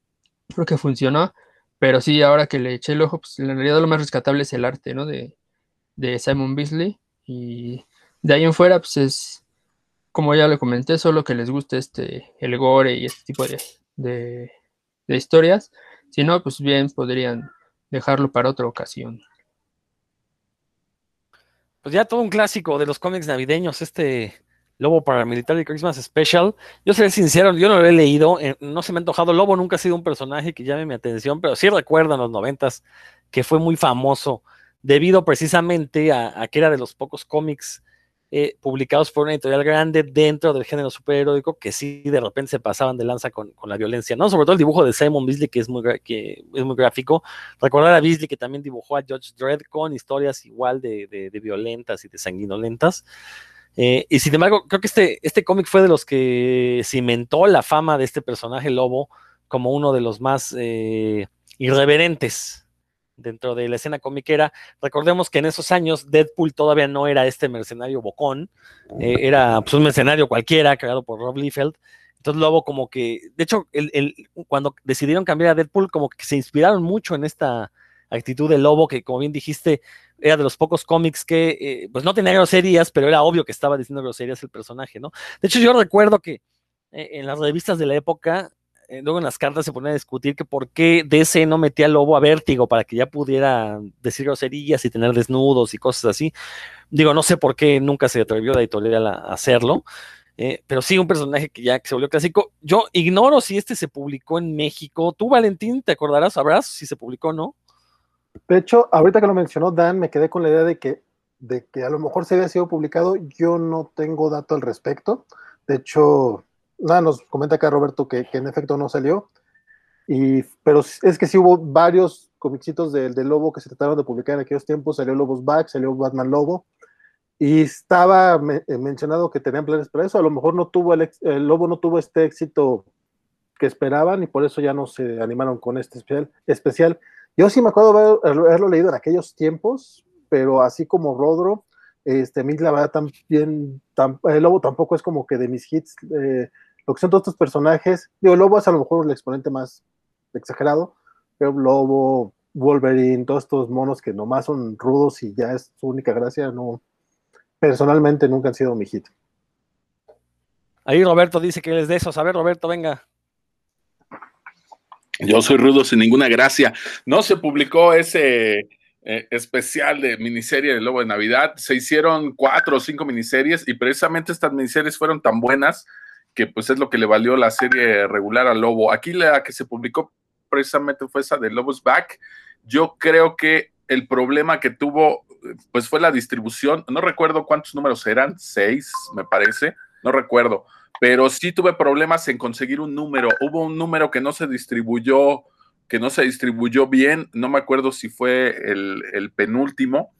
creo que funcionó, pero sí, ahora que le eché el ojo, pues en realidad lo más rescatable es el arte, ¿no? De, de Simon Beasley y de ahí en fuera, pues es, como ya le comenté, solo que les guste este, el gore y este tipo de, de, de historias. Si no, pues bien podrían dejarlo para otra ocasión. Pues ya todo un clásico de los cómics navideños, este Lobo Paramilitar y Christmas Special. Yo seré sincero, yo no lo he leído, eh, no se me ha antojado. Lobo nunca ha sido un personaje que llame mi atención, pero sí recuerdo en los noventas que fue muy famoso debido precisamente a, que era de los pocos cómics eh, publicados por una editorial grande dentro del género superheroico que sí de repente se pasaban de lanza con, la violencia, ¿no? Sobre todo el dibujo de Simon Beasley, que es muy, que es muy gráfico. Recordar a Beasley que también dibujó a Judge Dredd con historias igual de violentas y de sanguinolentas. Eh, y sin embargo, creo que este, este cómic fue de los que cimentó la fama de este personaje lobo como uno de los más eh, irreverentes dentro de la escena comiquera. Recordemos que en esos años Deadpool todavía no era este mercenario bocón, eh, era pues, un mercenario cualquiera creado por Rob Liefeld. Entonces Lobo como que, de hecho, el, cuando decidieron cambiar a Deadpool, como que se inspiraron mucho en esta actitud de Lobo, que como bien dijiste, era de los pocos cómics que, eh, pues no tenía groserías, pero era obvio que estaba diciendo groserías el personaje, ¿no? De hecho, yo recuerdo que eh, en las revistas de la época, eh, luego en las cartas se ponía a discutir que por qué DC no metía lobo a vértigo para que ya pudiera decir groserías y tener desnudos y cosas así. Digo, no sé por qué nunca se atrevió la editorial a hacerlo. Pero sí, un personaje que ya se volvió clásico. Yo ignoro si este se publicó en México. Tú, Valentín, te acordarás, sabrás si se publicó o no. De hecho, ahorita que lo mencionó Dan, me quedé con la idea de que, de que a lo mejor se había sido publicado. Yo no tengo dato al respecto. De hecho, nada, nos comenta acá Roberto que, en efecto no salió. Y, pero es que sí hubo varios comicitos del de Lobo que se trataron de publicar en aquellos tiempos. Salió Lobos Back, salió Batman Lobo. Y estaba eh, mencionado que tenían planes para eso. A lo mejor no tuvo el, el, Lobo no tuvo este éxito que esperaban y por eso ya no se animaron con este especial. especial. Yo sí me acuerdo haberlo leído en aquellos tiempos, pero así como Rodro, este, a también, el Lobo tampoco es como que de mis hits. Eh, lo que son todos estos personajes, digo, Lobo es a lo mejor el exponente más exagerado, pero Lobo, Wolverine, todos estos monos que nomás son rudos y ya es su única gracia, no, personalmente nunca han sido mi hit. Ahí Roberto dice que él es de esos. A ver, Roberto, venga. Yo soy rudo sin ninguna gracia. No se publicó ese eh, especial de miniserie de Lobo de Navidad. Se hicieron cuatro o cinco miniseries y precisamente estas miniseries fueron tan buenas que pues es lo que le valió la serie regular a Lobo. Aquí la que se publicó precisamente fue esa de Lobos Back. Yo creo que el problema que tuvo pues fue la distribución. No recuerdo cuántos números eran, seis, me parece, no recuerdo, pero sí tuve problemas en conseguir un número. Hubo un número que no se distribuyó, que no se distribuyó bien, no me acuerdo si fue el, penúltimo,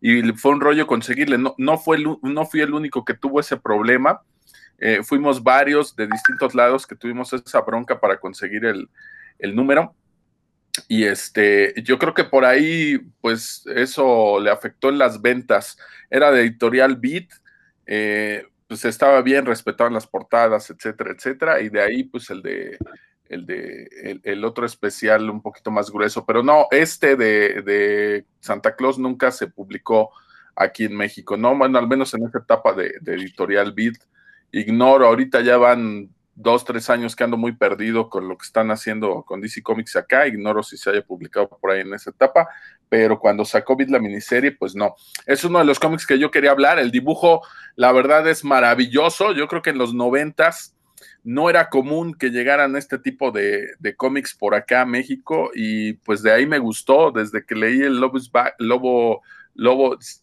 y fue un rollo conseguirle. No, no, fue no fui el único que tuvo ese problema. Eh, fuimos varios de distintos lados que tuvimos esa bronca para conseguir el, el número. Y este, yo creo que por ahí, pues eso le afectó en las ventas. Era de editorial Beat, eh, pues estaba bien, respetaban las portadas, etcétera, etcétera. Y de ahí, pues el de el de el, otro especial un poquito más grueso. Pero no, este de, de, Santa Claus nunca se publicó aquí en México. No, bueno, al menos en esta etapa de, de editorial Beat. Ignoro, ahorita ya van dos, tres años que ando muy perdido con lo que están haciendo con DC Comics acá. Ignoro si se haya publicado por ahí en esa etapa, pero cuando sacó Bit la miniserie, pues no. Es uno de los cómics que yo quería hablar. El dibujo, la verdad, es maravilloso. Yo creo que en los noventas no era común que llegaran este tipo de, de cómics por acá a México y pues de ahí me gustó desde que leí el Lobo Lobo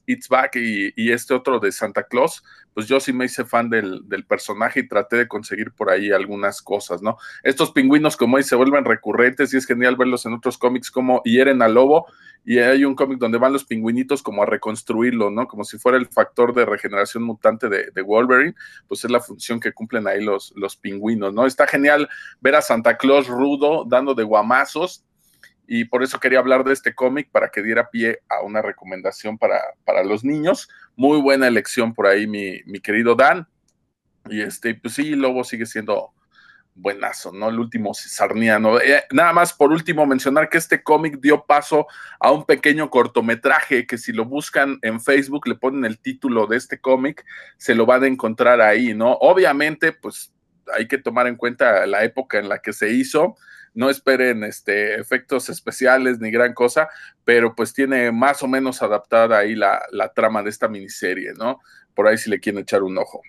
It's Back y, este otro de Santa Claus, pues yo sí me hice fan del, personaje y traté de conseguir por ahí algunas cosas, ¿no? Estos pingüinos, como ahí se vuelven recurrentes y es genial verlos en otros cómics como hieren al lobo y hay un cómic donde van los pingüinitos como a reconstruirlo, ¿no? Como si fuera el factor de regeneración mutante de, Wolverine, pues es la función que cumplen ahí los, los pingüinos, ¿no? Está genial ver a Santa Claus rudo dando de guamazos y por eso quería hablar de este cómic para que diera pie a una recomendación para, para los niños. Muy buena elección por ahí, mi, mi querido Dan. Y este, pues sí, Lobo sigue siendo buenazo, ¿no? El último sarniano. Eh, nada más por último mencionar que este cómic dio paso a un pequeño cortometraje que si lo buscan en Facebook, le ponen el título de este cómic, se lo van a encontrar ahí, ¿no? Obviamente, pues hay que tomar en cuenta la época en la que se hizo no esperen este, efectos especiales ni gran cosa, pero pues tiene más o menos adaptada ahí la, trama de esta miniserie, ¿no? Por ahí si le quieren echar un ojo.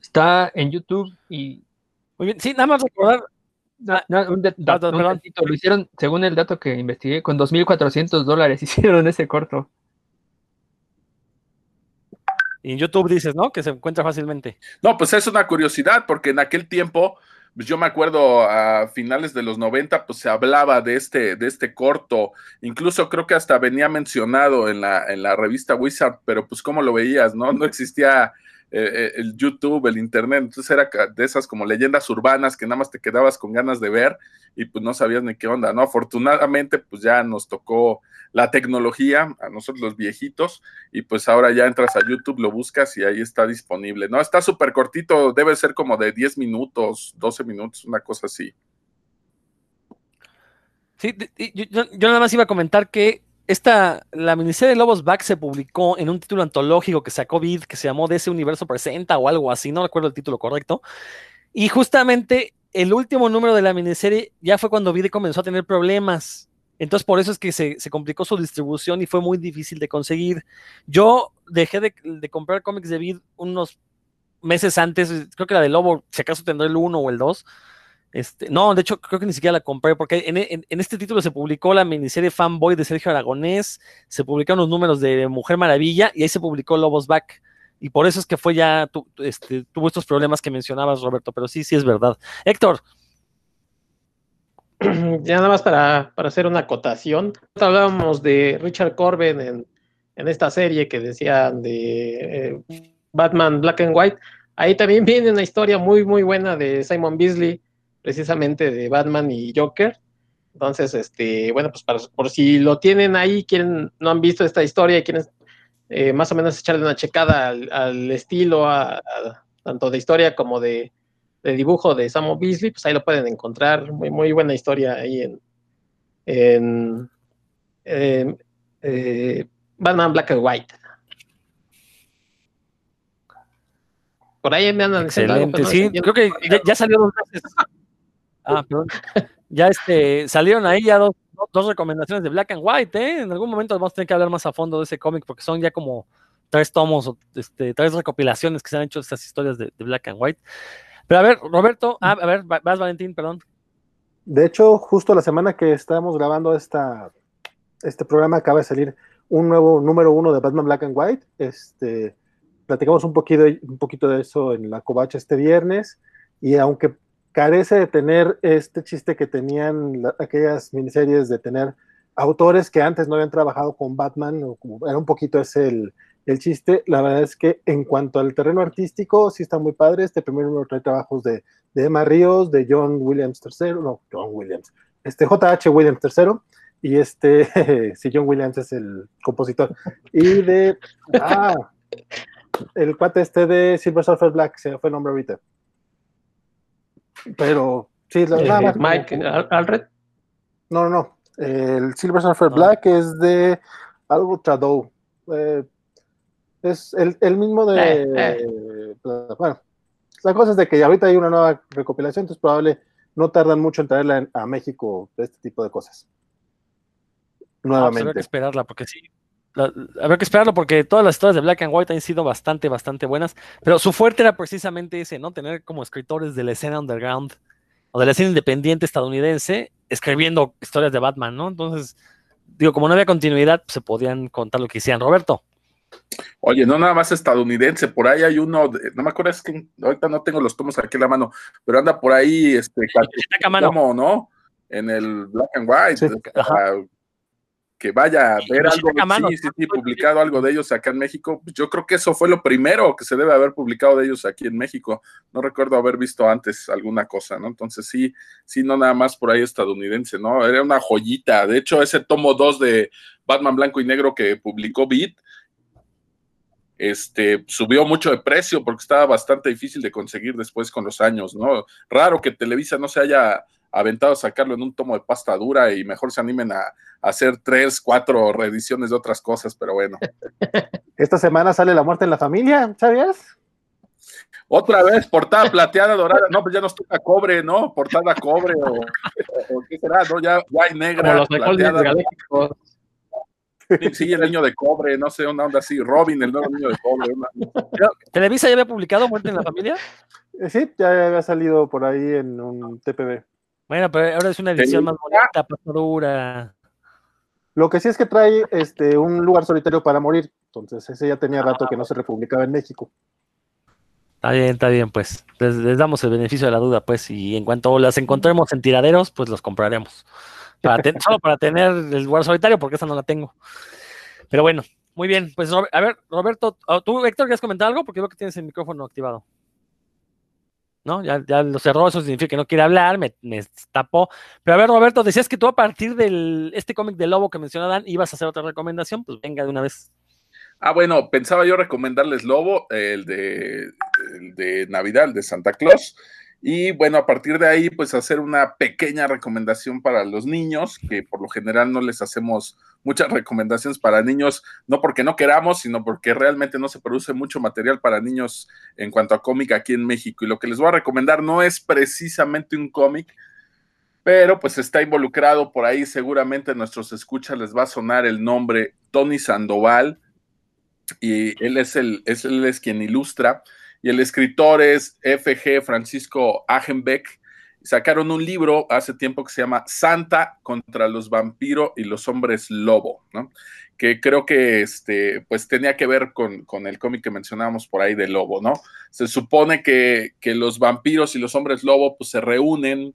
Está en YouTube y... Muy bien, sí, nada más recordar... lo hicieron, según el dato que investigué, con 2.400 dólares hicieron ese corto. Y en YouTube dices, ¿no? Que se encuentra fácilmente. No, pues es una curiosidad, porque en aquel tiempo pues yo me acuerdo a finales de los 90, pues se hablaba de este, de este corto, incluso creo que hasta venía mencionado en la, en la revista Wizard, pero pues cómo lo veías, ¿no? No existía eh, eh, el YouTube, el Internet, entonces era de esas como leyendas urbanas que nada más te quedabas con ganas de ver y pues no sabías ni qué onda, ¿no? Afortunadamente, pues ya nos tocó la tecnología, a nosotros los viejitos, y pues ahora ya entras a YouTube, lo buscas y ahí está disponible, ¿no? Está súper cortito, debe ser como de 10 minutos, 12 minutos, una cosa así. Sí, yo, nada más iba a comentar que esta, la miniserie de Lobos Back se publicó en un título antológico que sacó Vid, que se llamó De ese universo presenta o algo así, no recuerdo el título correcto. Y justamente el último número de la miniserie ya fue cuando Vide comenzó a tener problemas. Entonces por eso es que se, se, complicó su distribución y fue muy difícil de conseguir. Yo dejé de, de comprar cómics de Vid unos meses antes, creo que la de Lobo, si acaso tendré el 1 o el 2. Este, no, de hecho creo que ni siquiera la compré porque en, este título se publicó la miniserie Fanboy de Sergio Aragonés, se publicaron los números de Mujer Maravilla y ahí se publicó Lobos Back. Y por eso es que fue ya, tu, este, tuvo estos problemas que mencionabas, Roberto, pero sí, sí es verdad. Héctor. Ya nada más para, para hacer una acotación. Hablábamos de Richard Corbin en, en esta serie que decían de eh, Batman Black and White. Ahí también viene una historia muy, muy buena de Simon Beasley, precisamente de Batman y Joker. Entonces, este, bueno, pues para, por si lo tienen ahí, quieren, no han visto esta historia y quieren eh, más o menos echarle una checada al, al estilo, a, a, tanto de historia como de, de, dibujo de Samo Beasley, pues ahí lo pueden encontrar. Muy, muy buena historia ahí en, en eh, eh, Batman Black and White. Por ahí me andan Excelente, algo, sí, creo que ya, ya, salió dos veces. Ah, perdón. Ya este, salieron ahí ya dos, dos, recomendaciones de Black and White, ¿eh? En algún momento vamos a tener que hablar más a fondo de ese cómic porque son ya como tres tomos, este, tres recopilaciones que se han hecho de estas historias de, de Black and White. Pero a ver, Roberto, ah, a ver, vas Valentín, perdón. De hecho, justo la semana que estábamos grabando esta, este programa acaba de salir un nuevo número uno de Batman Black and White. Este, platicamos un poquito, un poquito de eso en la covacha este viernes. Y aunque carece de tener este chiste que tenían la, aquellas miniseries de tener autores que antes no habían trabajado con Batman, era un poquito ese el, el, chiste. La verdad es que en cuanto al terreno artístico, sí está muy padre. Este primer número trae trabajos de, de Emma Ríos, de John Williams III, no, John Williams, este JH Williams III, y este, sí, John Williams es el compositor, y de, ah, el cuate este de Silver Surfer Black, se fue el nombre ahorita. Pero, sí, la, eh, Mike como, Alred. No, no, no. El Silver Surfer no. Black es de algo Shadow. Eh, es el, el mismo de. Eh, eh. Bueno, la cosa es de que ahorita hay una nueva recopilación, entonces probable no tardan mucho en traerla en, a México de este tipo de cosas. Nuevamente. Ah, pues que esperarla, porque sí. La, habrá que esperarlo porque todas las historias de Black and White han sido bastante, bastante buenas. Pero su fuerte era precisamente ese, ¿no? Tener como escritores de la escena underground o de la escena independiente estadounidense escribiendo historias de Batman, ¿no? Entonces, digo, como no había continuidad, pues se podían contar lo que hicieran. Roberto. Oye, no nada más estadounidense, por ahí hay uno, de, no me acuerdo, es que ahorita no tengo los tomos aquí en la mano, pero anda por ahí, este, como, ¿no? En el Black and White, uh, que vaya a ver algo, mano, sí, sí, sí, publicado algo de ellos acá en México, yo creo que eso fue lo primero que se debe haber publicado de ellos aquí en México, no recuerdo haber visto antes alguna cosa, ¿no? Entonces sí, sí, no nada más por ahí estadounidense, ¿no? Era una joyita, de hecho ese tomo 2 de Batman Blanco y Negro que publicó Beat, este, subió mucho de precio porque estaba bastante difícil de conseguir después con los años, ¿no? Raro que Televisa no se haya aventado a sacarlo en un tomo de pasta dura y mejor se animen a, a hacer tres, cuatro reediciones de otras cosas, pero bueno. Esta semana sale La Muerte en la Familia, ¿sabías? Otra vez, portada plateada, dorada, no, pues ya nos toca cobre, ¿no? Portada cobre o, o qué será, ¿no? Ya, ya hay negra, Como los plateada. Sí, el niño de cobre, no sé, una onda así, Robin, el nuevo niño de cobre. Una... ¿Televisa ya había publicado Muerte en la Familia? Sí, ya había salido por ahí en un TPB. Bueno, pero ahora es una edición más bonita, dura. Lo que sí es que trae este, un lugar solitario para morir, entonces ese ya tenía rato que no se republicaba en México. Está bien, está bien, pues. Les, damos el beneficio de la duda, pues, y en cuanto las encontremos en tiraderos, pues los compraremos. Para solo para tener el lugar solitario, porque esa no la tengo. Pero bueno, muy bien. Pues, a ver, Roberto, tú, Héctor, ¿quieres comentar algo? Porque veo que tienes el micrófono activado. ¿No? Ya, ya lo cerró, eso significa que no quiere hablar, me, me, tapó. Pero a ver, Roberto, decías que tú a partir de este cómic de Lobo que mencionó Dan, ibas a hacer otra recomendación, pues venga de una vez. Ah, bueno, pensaba yo recomendarles Lobo, el de, el de Navidad, el de Santa Claus. Y bueno, a partir de ahí, pues hacer una pequeña recomendación para los niños, que por lo general no les hacemos muchas recomendaciones para niños, no porque no queramos, sino porque realmente no se produce mucho material para niños en cuanto a cómic aquí en México. Y lo que les voy a recomendar no es precisamente un cómic, pero pues está involucrado por ahí, seguramente a nuestros escuchas les va a sonar el nombre Tony Sandoval, y él es, el, es, es quien ilustra y el escritor es FG Francisco Agenbeck. Sacaron un libro hace tiempo que se llama Santa contra los vampiros y los hombres lobo, ¿no? Que creo que este, pues tenía que ver con, con el cómic que mencionábamos por ahí de lobo, ¿no? Se supone que, que, los vampiros y los hombres lobo pues se reúnen.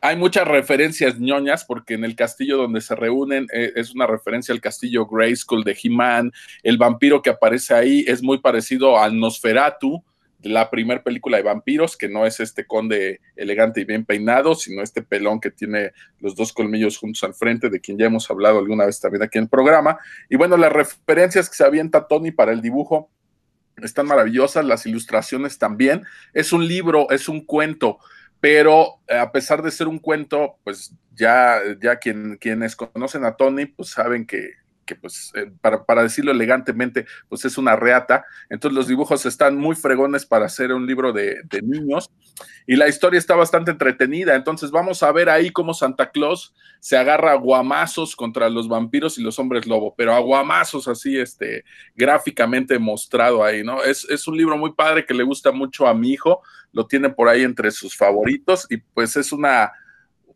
Hay muchas referencias ñoñas porque en el castillo donde se reúnen eh, es una referencia al castillo Grayskull de He-Man. El vampiro que aparece ahí es muy parecido al Nosferatu, la primera película de vampiros, que no es este conde elegante y bien peinado, sino este pelón que tiene los dos colmillos juntos al frente, de quien ya hemos hablado alguna vez también aquí en el programa. Y bueno, las referencias que se avienta Tony para el dibujo están maravillosas, las ilustraciones también. Es un libro, es un cuento, pero eh, a pesar de ser un cuento, pues ya, ya quien, quienes conocen a Tony, pues saben que, que pues, eh, para, para, decirlo elegantemente, pues es una reata. Entonces los dibujos están muy fregones para hacer un libro de, de, niños y la historia está bastante entretenida. Entonces vamos a ver ahí cómo Santa Claus se agarra a guamazos contra los vampiros y los hombres lobo, pero a guamazos así, este, gráficamente mostrado ahí, ¿no? Es, es un libro muy padre que le gusta mucho a mi hijo, lo tiene por ahí entre sus favoritos y pues es una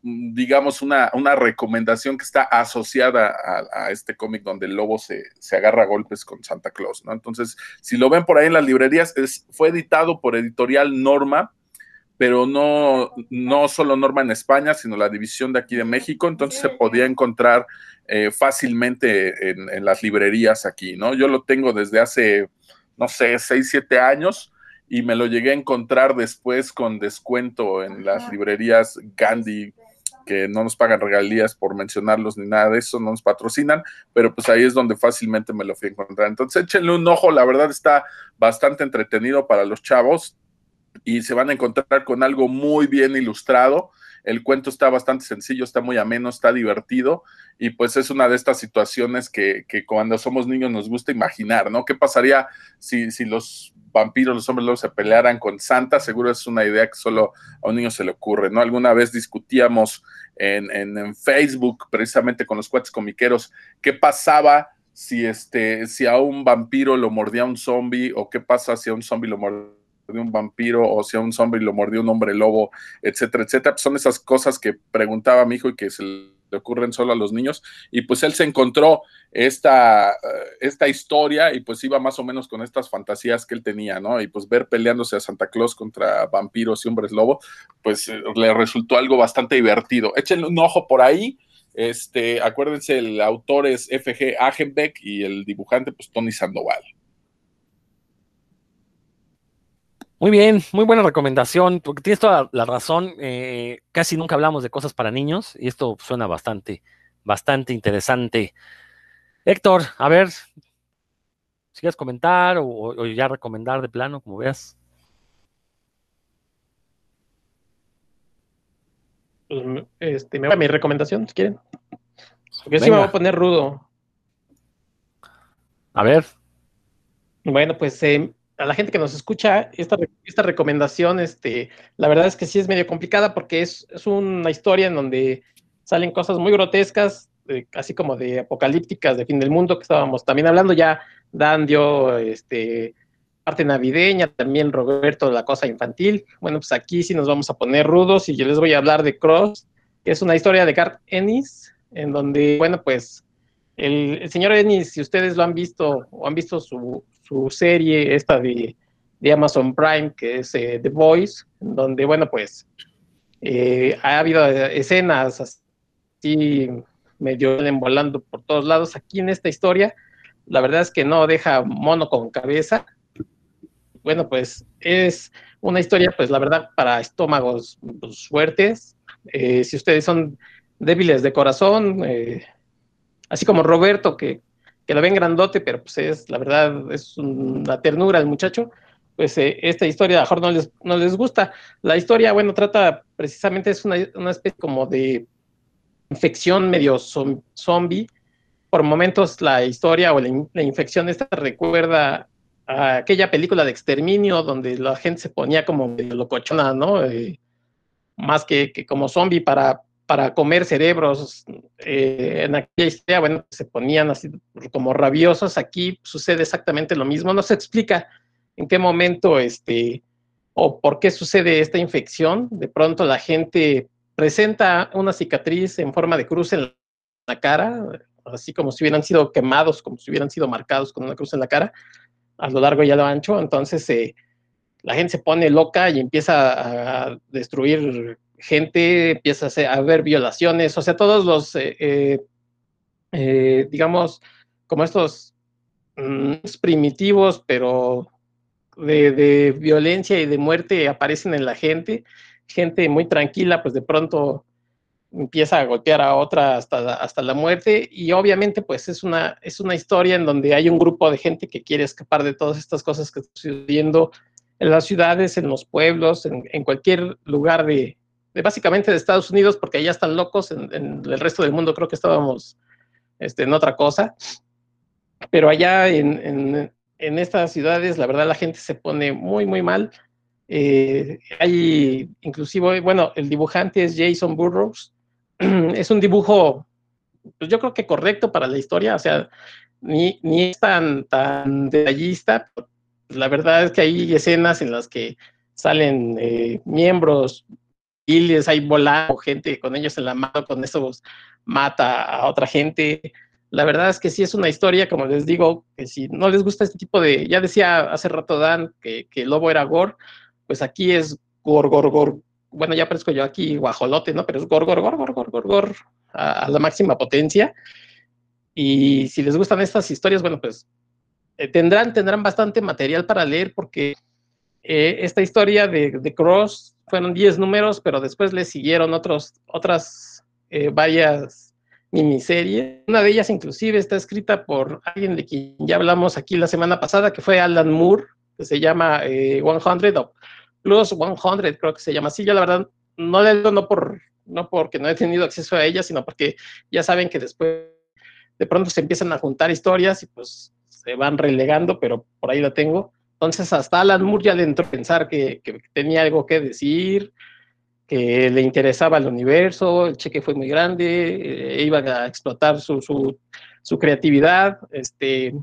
digamos, una, una recomendación que está asociada a, a este cómic donde el lobo se, se, agarra a golpes con Santa Claus, ¿no? Entonces, si lo ven por ahí en las librerías, es, fue editado por editorial Norma, pero no, no solo Norma en España, sino la división de aquí de México, entonces se podía encontrar eh, fácilmente en, en, las librerías aquí, ¿no? Yo lo tengo desde hace, no sé, 6, 7 años y me lo llegué a encontrar después con descuento en las librerías Gandhi, que no nos pagan regalías por mencionarlos ni nada de eso, no nos patrocinan, pero pues ahí es donde fácilmente me lo fui a encontrar. Entonces échenle un ojo, la verdad está bastante entretenido para los chavos y se van a encontrar con algo muy bien ilustrado. El cuento está bastante sencillo, está muy ameno, está divertido y pues es una de estas situaciones que, que cuando somos niños nos gusta imaginar, ¿no? ¿Qué pasaría si, si los vampiros, los hombres lobos se pelearan con Santa? Seguro es una idea que solo a un niño se le ocurre, ¿no? Alguna vez discutíamos en, en, en Facebook precisamente con los cuates comiqueros qué pasaba si, este, si a un vampiro lo mordía un zombie o qué pasa si a un zombie lo mordía un vampiro o si a un zombie lo mordió un hombre lobo, etcétera, etcétera. Son esas cosas que preguntaba mi hijo y que se le ocurren solo a los niños. Y pues él se encontró esta, esta historia y pues iba más o menos con estas fantasías que él tenía, ¿no? Y pues ver peleándose a Santa Claus contra vampiros y hombres lobo, pues le resultó algo bastante divertido. Échenle un ojo por ahí. Este, acuérdense, el autor es FG Agenbeck y el dibujante, pues Tony Sandoval. Muy bien, muy buena recomendación, porque tienes toda la razón. Eh, casi nunca hablamos de cosas para niños y esto suena bastante, bastante interesante. Héctor, a ver, si quieres comentar o, o, ya recomendar de plano, como veas. Pues, este, me voy a mi recomendación, si quieren. Porque sí me voy a poner rudo. A ver. Bueno, pues eh, a la gente que nos escucha, esta, esta recomendación, este, la verdad es que sí es medio complicada porque es, es una historia en donde salen cosas muy grotescas, así como de apocalípticas, de fin del mundo, que estábamos también hablando ya, Dan dio este, parte navideña, también Roberto la cosa infantil. Bueno, pues aquí sí nos vamos a poner rudos y yo les voy a hablar de Cross, que es una historia de Garth Ennis, en donde, bueno, pues el señor Ennis, si ustedes lo han visto o han visto su, su serie esta de, de, Amazon Prime, que es eh, The Voice, donde, bueno, pues eh, ha habido escenas así medio volando por todos lados. Aquí en esta historia, la verdad es que no deja mono con cabeza. Bueno, pues es una historia, pues la verdad, para estómagos pues, fuertes. Eh, si ustedes son débiles de corazón, así como Roberto, que que lo ven grandote, pero pues es, la verdad, es una ternura el muchacho. pues eh, esta historia a lo mejor no les, no les gusta. La historia, bueno, trata precisamente, es una, especie como de infección medio zombie. Por momentos la historia o la, la, infección esta recuerda a aquella película de exterminio donde la gente se ponía como medio locochona, ¿no? Eh, más que, que, como zombie para, para comer cerebros. Eh, en aquella historia, bueno, se ponían así como rabiosos. Aquí sucede exactamente lo mismo. No se explica en qué momento este, o por qué sucede esta infección. De pronto la gente presenta una cicatriz en forma de cruz en la cara, así como si hubieran sido quemados, como si hubieran sido marcados con una cruz en la cara, a lo largo y a lo ancho. Entonces eh, la gente se pone loca y empieza a destruir gente, empieza a haber violaciones, o sea, todos los, eh, eh, eh, digamos, como estos mmm, primitivos, pero de, violencia y de muerte aparecen en la gente, gente muy tranquila, pues de pronto empieza a golpear a otra hasta, hasta la muerte y obviamente pues es una, es una historia en donde hay un grupo de gente que quiere escapar de todas estas cosas que están sucediendo en las ciudades, en los pueblos, en cualquier lugar de, de, básicamente de Estados Unidos, porque allá están locos, en, en, el resto del mundo creo que estábamos este, en otra cosa, pero allá en, en, en estas ciudades, la verdad, la gente se pone muy, muy mal. Eh, hay inclusive, bueno, el dibujante es Jason Burroughs, es un dibujo, pues yo creo que correcto para la historia, o sea, ni, ni es tan, tan detallista, la verdad es que hay escenas en las que salen eh, miembros y les hay volando gente con ellos en la mano, con eso mata a otra gente. La verdad es que sí es una historia, como les digo, que si no les gusta este tipo de, ya decía hace rato Dan que, que el lobo era gore, pues aquí es gor, gor, gor. Bueno, ya parezco yo aquí guajolote, ¿no? Pero es gor, gor, gor, gor, gor, gor, gor a, a la máxima potencia. Y si les gustan estas historias, bueno, pues eh, tendrán, tendrán bastante material para leer porque eh, esta historia de, de, Cross fueron 10 números, pero después le siguieron otros, otras eh, varias miniseries. Una de ellas inclusive está escrita por alguien de quien ya hablamos aquí la semana pasada, que fue Alan Moore, que se llama 100 o Plus 100, creo que se llama así. Yo la verdad no le digo no, por, no porque no he tenido acceso a ella, sino porque ya saben que después de pronto se empiezan a juntar historias y pues se van relegando, pero por ahí la tengo. Entonces, hasta Alan Moore ya dentro pensar que, que, tenía algo que decir, que le interesaba el universo, el cheque fue muy grande, eh, iba a explotar su, su, su, creatividad. Este,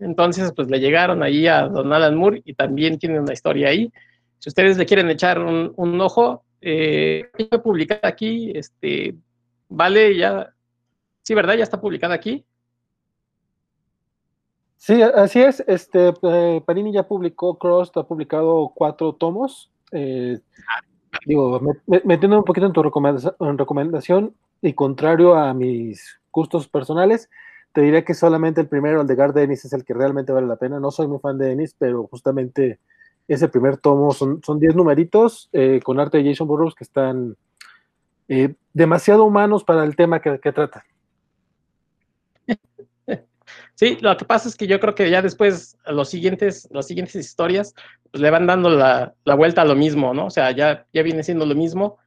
entonces, pues le llegaron ahí a Don Alan Moore y también tiene una historia ahí. Si ustedes le quieren echar un, un ojo, eh, publicada aquí, este, vale, ya, sí, ¿verdad? Ya está publicada aquí. Sí, así es. Este, eh, Panini ya publicó, Cross ha publicado cuatro tomos. Eh, digo, metiendo un poquito en tu recomendación, en recomendación, y contrario a mis gustos personales, te diré que solamente el primero, el de Dennis, es el que realmente vale la pena. No soy muy fan de Dennis, pero justamente ese primer tomo son, son diez numeritos eh, con arte de Jason Burroughs que están eh, demasiado humanos para el tema que, que trata. Sí, lo que pasa es que yo creo que ya después los siguientes, las siguientes historias pues le van dando la, la, vuelta a lo mismo, ¿no? O sea, ya, ya viene siendo lo mismo,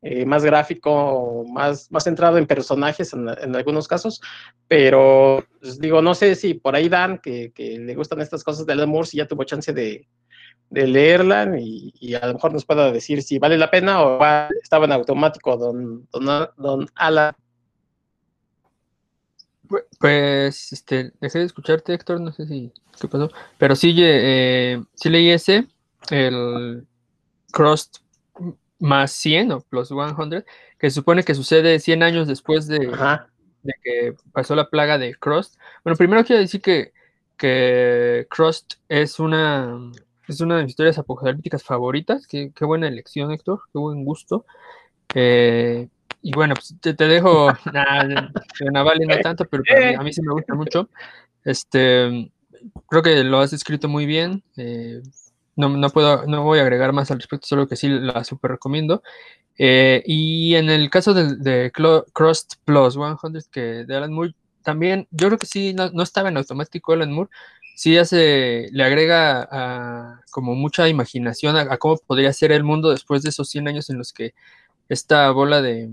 eh, más gráfico, más, más centrado en personajes en, en algunos casos, pero pues, digo, no sé si por ahí Dan, que, que le gustan estas cosas del amor, si ya tuvo chance de, de leerla y, y, a lo mejor nos pueda decir si vale la pena o estaba en automático don, don, don Alan. Pues, este, dejé de escucharte, Héctor, no sé si, qué pasó, pero sí, eh, sí leí ese, el Crossed más 100 o plus 100, que se supone que sucede 100 años después de, de que pasó la plaga de Crossed. Bueno, primero quiero decir que, que Crossed es una, es una de mis historias apocalípticas favoritas, qué, qué buena elección, Héctor, qué buen gusto. Eh, y bueno, pues te, te dejo, nah, Navali no tanto, pero mí, a mí, sí me gusta mucho. Este, creo que lo has escrito muy bien. Eh, no, no, puedo, no voy a agregar más al respecto, solo que sí la super recomiendo. Eh, y en el caso de, de Crust Plus 100, que de Alan Moore, también, yo creo que sí, no, no estaba en automático Alan Moore, sí hace, le agrega a, como mucha imaginación a, a, cómo podría ser el mundo después de esos 100 años en los que esta bola de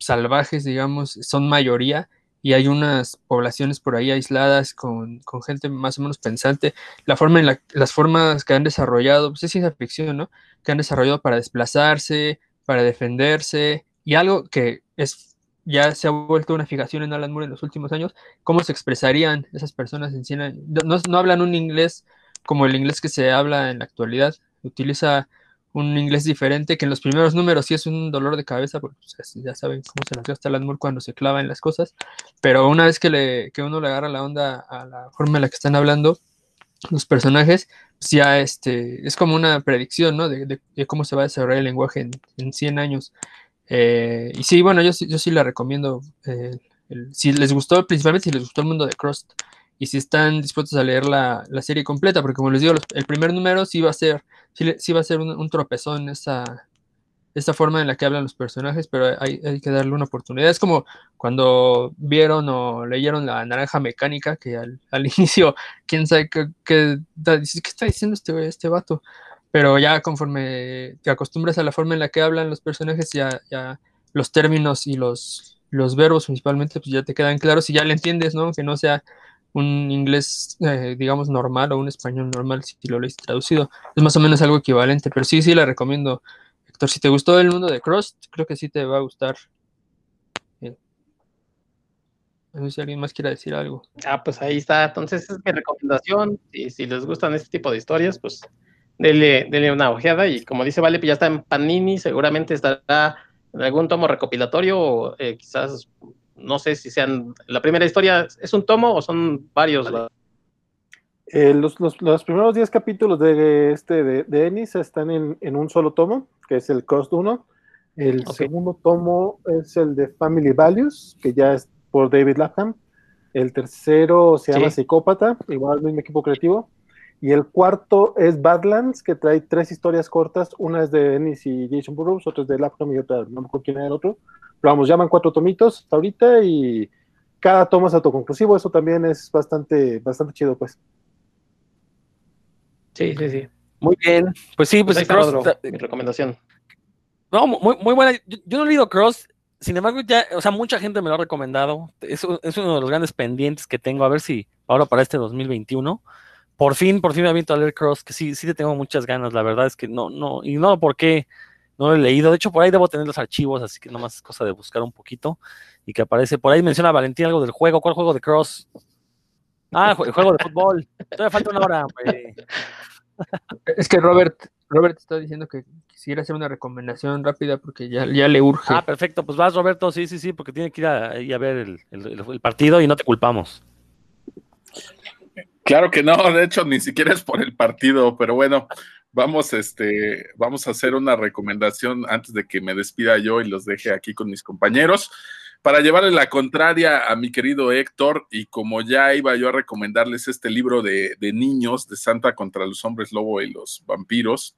salvajes, digamos, son mayoría y hay unas poblaciones por ahí aisladas con, con gente más o menos pensante. La forma en la, las formas que han desarrollado, pues es ciencia ficción, ¿no? Que han desarrollado para desplazarse, para defenderse y algo que es ya se ha vuelto una fijación en Alan Moore en los últimos años, cómo se expresarían esas personas en cine. No, no hablan un inglés como el inglés que se habla en la actualidad, utiliza un inglés diferente, que en los primeros números sí es un dolor de cabeza, porque pues, ya saben cómo se las gasta Alan Moore cuando se clava en las cosas, pero una vez que, le, que uno le agarra la onda a la forma en la que están hablando los personajes, pues ya este, es como una predicción, ¿no? De, cómo se va a desarrollar el lenguaje en, en 100 años. Eh, y sí, bueno, yo, yo sí la recomiendo. Eh, el, si les gustó, principalmente si les gustó el mundo de Crust, y si están dispuestos a leer la, la serie completa, porque como les digo, el primer número sí va a ser, sí, sí va a ser un, un, tropezón esa, esa forma en la que hablan los personajes, pero hay, hay, que darle una oportunidad. Es como cuando vieron o leyeron la naranja mecánica, que al, al inicio, quién sabe qué, qué, qué, está diciendo este, este vato pero ya conforme te acostumbras a la forma en la que hablan los personajes, ya, ya los términos y los, los verbos principalmente, pues ya te quedan claros y ya le entiendes, ¿no? Que no sea un inglés, eh, digamos, normal o un español normal si lo lees traducido. Es más o menos algo equivalente, pero sí, sí, la recomiendo. Héctor, si te gustó el mundo de Cross, creo que sí te va a gustar. Bien. No sé si alguien más quiera decir algo. Ah, pues ahí está. Entonces, es mi recomendación. Y si les gustan este tipo de historias, pues Dele, dele, una ojeada y como dice Vale, pues ya está en Panini, seguramente estará en algún tomo recopilatorio o eh, quizás, no sé si sean, la primera historia, ¿es un tomo o son varios? Vale. Eh, los, los, los, primeros 10 capítulos de este de, de Ennis están en, en, un solo tomo, que es el Cost 1. El okay. segundo tomo es el de Family Values, que ya es por David Lapham. El tercero se llama sí. Psicópata, igual mismo equipo creativo. Y el cuarto es Badlands, que trae tres historias cortas. Una es de Ennis y Jason Burroughs, otra es de Lapcom y otra, no me acuerdo quién era el otro. Pero vamos, llaman cuatro tomitos hasta ahorita y cada tomo es autoconclusivo. Eso también es bastante, bastante chido, pues. Sí, sí, sí. Muy bien. Pues sí, pues, pues Cross, otro, mi recomendación. No, muy, muy buena. Yo, yo, no he leído Cross. Sin embargo, ya, o sea, mucha gente me lo ha recomendado. Es, es uno de los grandes pendientes que tengo. A ver si ahora para este 2021 por fin, por fin me aviento a leer Cross, que sí, sí te tengo muchas ganas, la verdad es que no, no, y no porque no lo he leído, de hecho por ahí debo tener los archivos, así que nomás es cosa de buscar un poquito, y que aparece, por ahí menciona Valentín algo del juego, ¿cuál juego de Cross? Ah, el juego de fútbol, todavía falta una hora, hombre. Es que Robert, Robert está diciendo que quisiera hacer una recomendación rápida porque ya, ya le urge. Ah, perfecto, pues vas Roberto, sí, sí, sí, porque tiene que ir a, a ver el, el, el partido y no te culpamos. Claro que no, de hecho ni siquiera es por el partido, pero bueno, vamos, este, vamos a hacer una recomendación antes de que me despida yo y los deje aquí con mis compañeros para llevarle la contraria a mi querido Héctor y como ya iba yo a recomendarles este libro de, de niños de Santa contra los hombres lobo y los vampiros,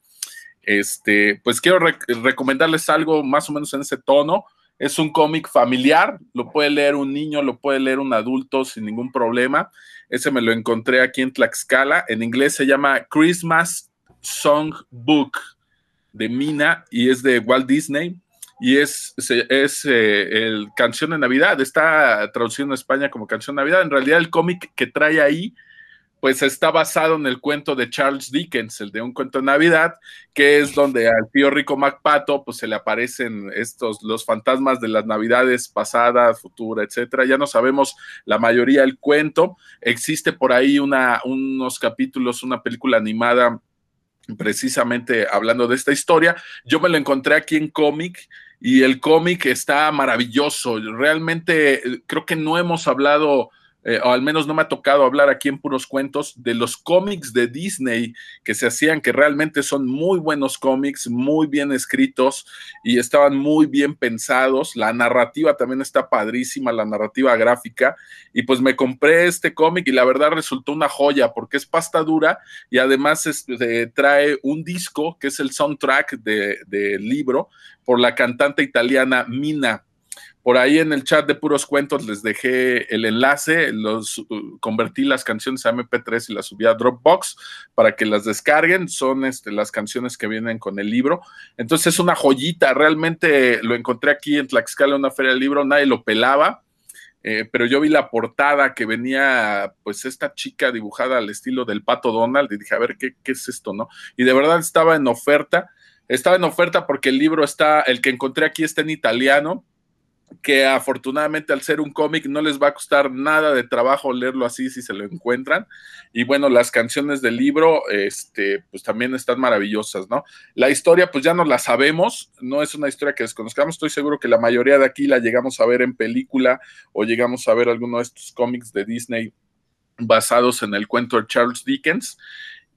este, pues quiero rec recomendarles algo más o menos en ese tono. Es un cómic familiar, lo puede leer un niño, lo puede leer un adulto sin ningún problema. Ese me lo encontré aquí en Tlaxcala. En inglés se llama Christmas Song Book de Mina y es de Walt Disney. Y es, es eh, el canción de Navidad. Está traducido en España como canción de Navidad. En realidad, el cómic que trae ahí pues está basado en el cuento de Charles Dickens, el de un cuento de Navidad, que es donde al tío Rico MacPato pues se le aparecen estos los fantasmas de las Navidades pasadas, futura, etcétera. Ya no sabemos la mayoría del cuento. Existe por ahí una, unos capítulos, una película animada precisamente hablando de esta historia. Yo me lo encontré aquí en cómic y el cómic está maravilloso. Realmente creo que no hemos hablado eh, o al menos no me ha tocado hablar aquí en puros cuentos, de los cómics de Disney que se hacían, que realmente son muy buenos cómics, muy bien escritos y estaban muy bien pensados. La narrativa también está padrísima, la narrativa gráfica. Y pues me compré este cómic y la verdad resultó una joya porque es pasta dura y además es, eh, trae un disco que es el soundtrack del de libro por la cantante italiana Mina Por ahí en el chat de puros cuentos les dejé el enlace, los uh, convertí las canciones a MP3 y las subí a Dropbox para que las descarguen. Son este, las canciones que vienen con el libro. Entonces es una joyita, realmente lo encontré aquí en Tlaxcala, una feria del libro, nadie lo pelaba. Eh, pero yo vi la portada que venía, pues, esta chica dibujada al estilo del pato Donald y dije, a ver, ¿qué, qué es esto, no? Y de verdad estaba en oferta, estaba en oferta porque el libro está, el que encontré aquí está en italiano, que afortunadamente al ser un cómic no les va a costar nada de trabajo leerlo así si se lo encuentran. Y bueno, las canciones del libro, este, pues también están maravillosas, ¿no? La historia, pues ya no la sabemos, no es una historia que desconozcamos, estoy seguro que la mayoría de aquí la llegamos a ver en película o llegamos a ver alguno de estos cómics de Disney basados en el cuento de Charles Dickens.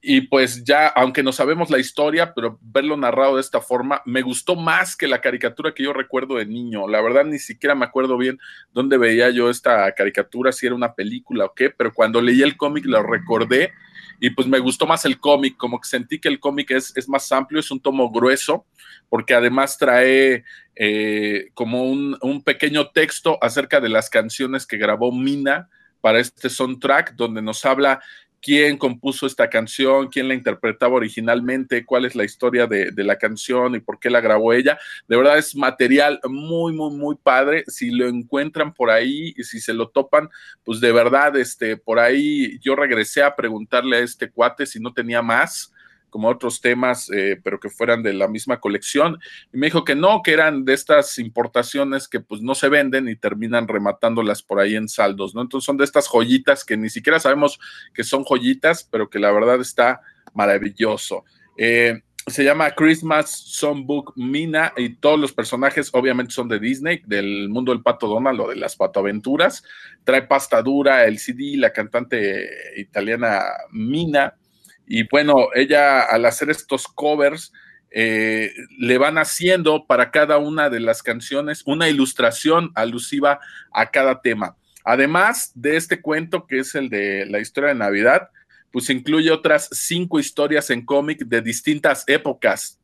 Y pues ya, aunque no sabemos la historia, pero verlo narrado de esta forma, me gustó más que la caricatura que yo recuerdo de niño. La verdad, ni siquiera me acuerdo bien dónde veía yo esta caricatura, si era una película o qué, pero cuando leí el cómic lo recordé y pues me gustó más el cómic, como que sentí que el cómic es, es más amplio, es un tomo grueso, porque además trae eh, como un, un pequeño texto acerca de las canciones que grabó Mina para este soundtrack, donde nos habla quién compuso esta canción, quién la interpretaba originalmente, cuál es la historia de, la canción y por qué la grabó ella. De verdad es material muy, muy, muy padre. Si lo encuentran por ahí y si se lo topan, pues de verdad, este, por ahí yo regresé a preguntarle a este cuate si no tenía más como otros temas, eh, pero que fueran de la misma colección. Y me dijo que no, que eran de estas importaciones que pues no se venden y terminan rematándolas por ahí en saldos, ¿no? Entonces son de estas joyitas que ni siquiera sabemos que son joyitas, pero que la verdad está maravilloso. Eh, se llama Christmas Songbook Mina y todos los personajes obviamente son de Disney, del mundo del pato Donald o de las patoaventuras. Trae pasta dura, el CD, la cantante italiana Mina. Y bueno, ella al hacer estos covers, eh, le van haciendo para cada una de las canciones una ilustración alusiva a cada tema. Además de este cuento, que es el de la historia de Navidad, pues incluye otras cinco historias en cómic de distintas épocas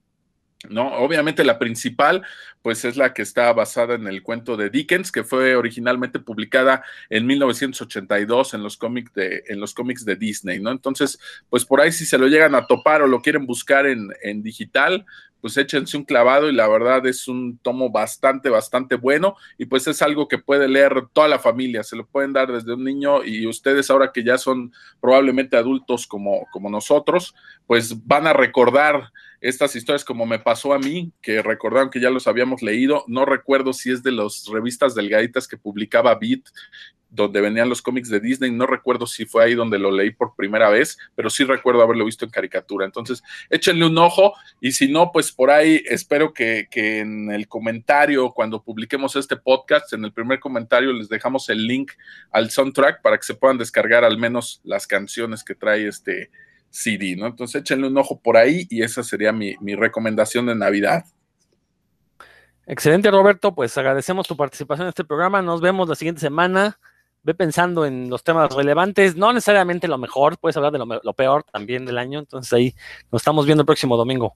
¿no? Obviamente la principal, pues es la que está basada en el cuento de Dickens, que fue originalmente publicada en 1982 en los cómics de, en los cómics de Disney, ¿no? Entonces, pues por ahí si se lo llegan a topar o lo quieren buscar en, en digital, pues échense un clavado y la verdad es un tomo bastante, bastante bueno y pues es algo que puede leer toda la familia, se lo pueden dar desde un niño y ustedes ahora que ya son probablemente adultos como, como nosotros, pues van a recordar estas historias como me pasó a mí, que recordaron que ya los habíamos leído, no recuerdo si es de las revistas delgaditas que publicaba Beat, donde venían los cómics de Disney, no recuerdo si fue ahí donde lo leí por primera vez, pero sí recuerdo haberlo visto en caricatura, entonces échenle un ojo y si no, pues por ahí espero que, que en el comentario, cuando publiquemos este podcast, en el primer comentario les dejamos el link al soundtrack para que se puedan descargar al menos las canciones que trae este CD, ¿no? Entonces échenle un ojo por ahí y esa sería mi, recomendación de Navidad. Excelente, Roberto. Pues agradecemos tu participación en este programa. Nos vemos la siguiente semana. Ve pensando en los temas relevantes, no necesariamente lo mejor, puedes hablar de lo, peor también del año. Entonces ahí nos estamos viendo el próximo domingo.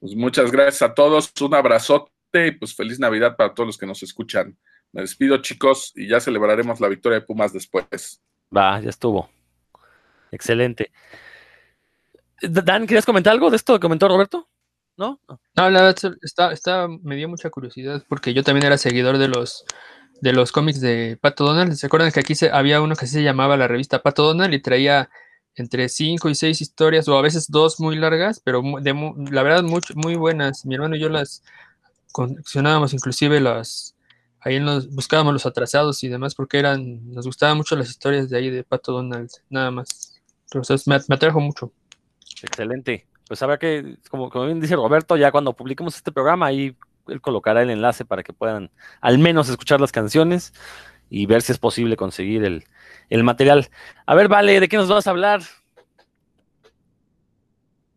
Pues muchas gracias a todos. Un abrazote y pues feliz Navidad para todos los que nos escuchan. Me despido, chicos, y ya celebraremos la victoria de Pumas después. Va, ya estuvo. Excelente. Dan, ¿querías comentar algo de esto que comentó Roberto? ¿No? No, la verdad está, está, me dio mucha curiosidad porque yo también era seguidor de los de los cómics de Pato Donald. ¿Se acuerdan que aquí se, había uno que se llamaba la revista Pato Donald y traía entre cinco y seis historias o a veces dos muy largas, pero de, la verdad muy, muy buenas. Mi hermano y yo las coleccionábamos, inclusive las ahí nos buscábamos los atrasados y demás porque eran nos gustaban mucho las historias de ahí de Pato Donald, nada más. Entonces me, me atrajo mucho. Excelente. Pues habrá que, como, como bien dice Roberto, ya cuando publiquemos este programa, ahí él colocará el enlace para que puedan al menos escuchar las canciones y ver si es posible conseguir el, material. A ver, Vale, ¿de qué nos vas a hablar?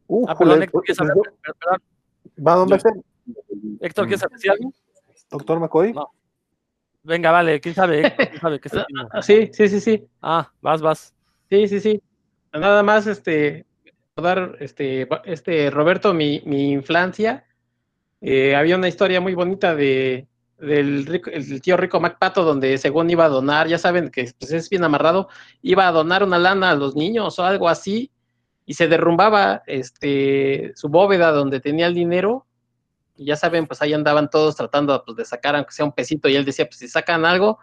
Uh, ah, perdón, Héctor, ¿quieres hablar? ¿Va dónde Héctor, ¿quieres decir algo? Doctor McCoy. Venga, vale, ¿quién sabe? ¿Quién sabe qué está sí, sí, sí, sí. Ah, vas, vas. Sí, sí, sí. Nada más, este, dar, este, este Roberto, mi, mi infancia, eh, había una historia muy bonita de, del rico- el tío rico MacPato, donde según iba a donar, ya saben que pues, es bien amarrado, iba a donar una lana a los niños o algo así, y se derrumbaba este, su bóveda donde tenía el dinero, y ya saben, pues ahí andaban todos tratando pues, de sacar aunque sea un pesito, y él decía, pues si sacan algo,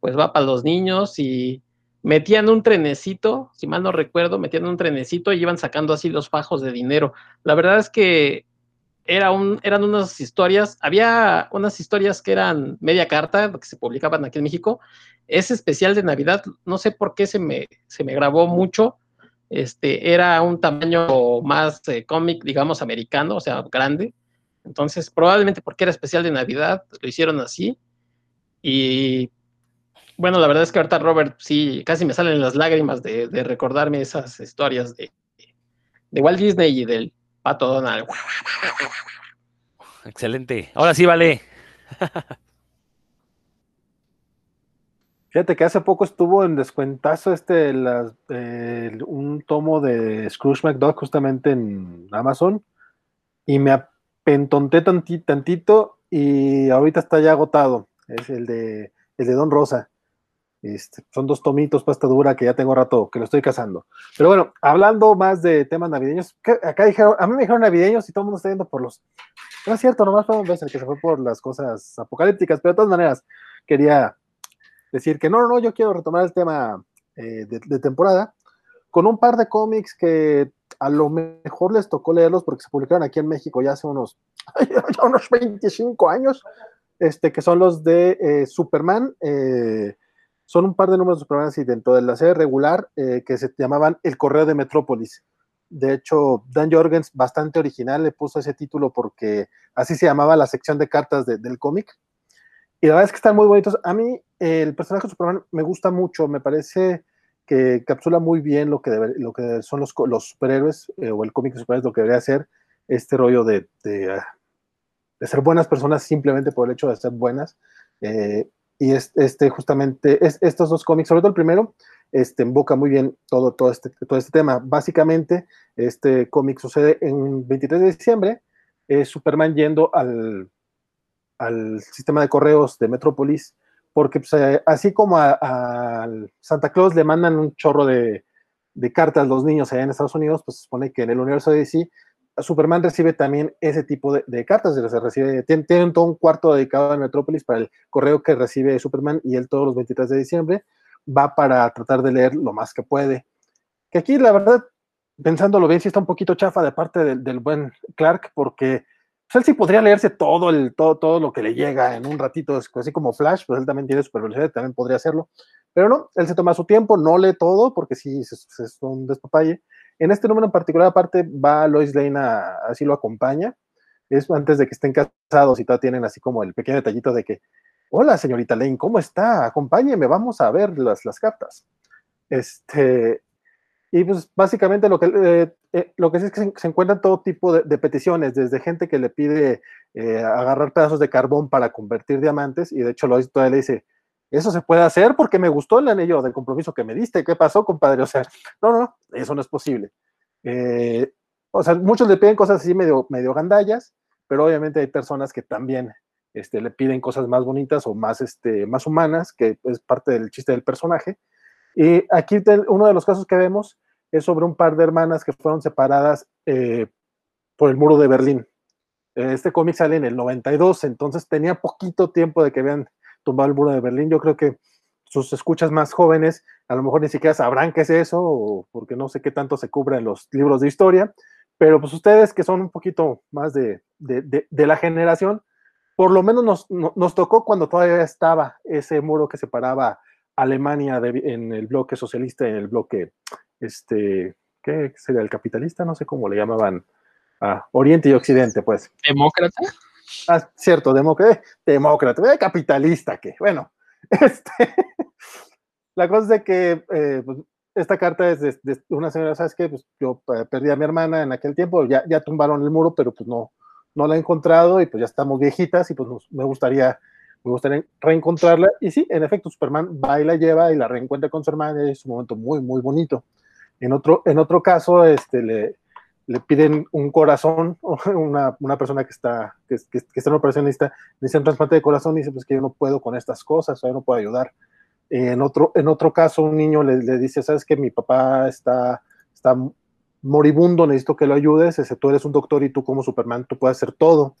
pues va para los niños, y metían un trenecito, si mal no recuerdo, metían un trenecito y iban sacando así los fajos de dinero. La verdad es que era un, eran unas historias, había unas historias que eran media carta, que se publicaban aquí en México. Ese especial de Navidad, no sé por qué se me, se me grabó mucho. Este, era un tamaño más eh, cómic, digamos, americano, o sea, grande. Entonces, probablemente porque era especial de Navidad, lo hicieron así. Y bueno, la verdad es que ahorita Robert, sí, casi me salen las lágrimas de, de recordarme esas historias de, de Walt Disney y del Pato Donald. Excelente. Ahora sí, vale. Fíjate que hace poco estuvo en descuentazo este las- eh, un tomo de Scrooge McDuck justamente en Amazon y me apentonté tanti- tantito y ahorita está ya agotado. Es el de, el de Don Rosa. Este, son dos tomitos pasta dura que ya tengo rato que lo estoy cazando. Pero bueno, hablando más de temas navideños, ¿qué- acá dijeron, a mí me dijeron navideños y todo el mundo está yendo por los. No es cierto, nomás fue un el que se fue por las cosas apocalípticas, pero de todas maneras quería decir que no, no, yo quiero retomar el tema eh, de, de temporada con un par de cómics que a lo mejor les tocó leerlos porque se publicaron aquí en México ya hace unos, unos 25 años, este, que son los de eh, Superman. eh, son un par de números de Superman así dentro de la serie regular eh, que se llamaban El Correo de Metrópolis. De hecho, Dan Jorgens, bastante original, le puso ese título porque así se llamaba la sección de cartas de- del cómic. Y la verdad es que están muy bonitos. A mí el personaje de Superman me gusta mucho, me parece que capsula muy bien lo que, lo que son los, superhéroes eh, o el cómic de superhéroes, lo que debería ser este rollo de, de ser buenas personas simplemente por el hecho de ser buenas. Eh, y es, este justamente, es, estos dos cómics, sobre todo el primero, este, invoca muy bien todo, todo, este, todo este tema. Básicamente, este cómic sucede en 23 de diciembre, es Superman yendo al, al sistema de correos de Metrópolis, porque pues, eh, así como a, a Santa Claus le mandan un chorro de, de cartas a los niños allá en Estados Unidos, pues se supone que en el universo de DC, Superman recibe también ese tipo de, de cartas, se recibe, tienen, todo un cuarto dedicado a Metrópolis para el correo que recibe Superman y él todos los 23 de diciembre va para tratar de leer lo más que puede. Que aquí, la verdad, pensándolo bien, sí está un poquito chafa de parte del, buen Clark, porque pues, él sí podría leerse todo, todo, todo lo que le llega en un ratito, así como Flash, pues él también tiene super velocidad, también podría hacerlo. Pero no, él se toma su tiempo, no lee todo, porque sí, es un despapalle. En este número en particular, aparte, va Lois Lane, a, así lo acompaña. Es antes de que estén casados y todavía tienen así como el pequeño detallito de que, hola señorita Lane, ¿cómo está? Acompáñeme, vamos a ver las, las cartas. Este, y pues básicamente lo que, eh, eh, lo que sí es que se, encuentran todo tipo de, de, peticiones, desde gente que le pide eh, agarrar pedazos de carbón para convertir diamantes, y de hecho Lois todavía le dice, eso se puede hacer porque me gustó el anillo del compromiso que me diste, ¿qué pasó, compadre? O sea, no, no, no, eso no es posible. Eh, o sea, muchos le piden cosas así medio, medio gandallas, pero obviamente hay personas que también este, le piden cosas más bonitas o más, este, más humanas, que es parte del chiste del personaje. Y aquí uno de los casos que vemos es sobre un par de hermanas que fueron separadas eh, por el muro de Berlín. Este cómic sale en el 92, entonces tenía poquito tiempo de que habían tumbado el muro de Berlín. Yo creo que sus escuchas más jóvenes a lo mejor ni siquiera sabrán qué es eso, porque no sé qué tanto se cubre en los libros de historia, pero pues ustedes que son un poquito más de, de, de, de la generación, por lo menos nos, nos, tocó cuando todavía estaba ese muro que separaba Alemania en el bloque socialista y en el bloque, este, ¿qué sería? El capitalista, no sé cómo le llamaban, ah, Oriente y Occidente, pues. ¿Demócrata? Ah, cierto, demócrata, demócrata, eh, capitalista, que, bueno, este, la cosa es de que eh, pues, esta carta es de, una señora, ¿sabes qué? Pues yo eh, perdí a mi hermana en aquel tiempo, ya, ya tumbaron el muro, pero pues no, no la he encontrado y pues ya estamos viejitas y pues me gustaría me gustaría reencontrarla y sí, en efecto Superman va y la lleva y la reencuentra con su hermana es un momento muy muy bonito. En otro, en otro caso, este, le, le piden un corazón, una, una persona que está, que, que, que está en operacionista, dice un trasplante de corazón y dice, pues que yo no puedo con estas cosas, yo no puedo ayudar. En otro, en otro caso, un niño le, le dice, sabes que mi papá está, está moribundo, necesito que lo ayudes, ese, tú eres un doctor y tú como Superman, tú puedes hacer todo.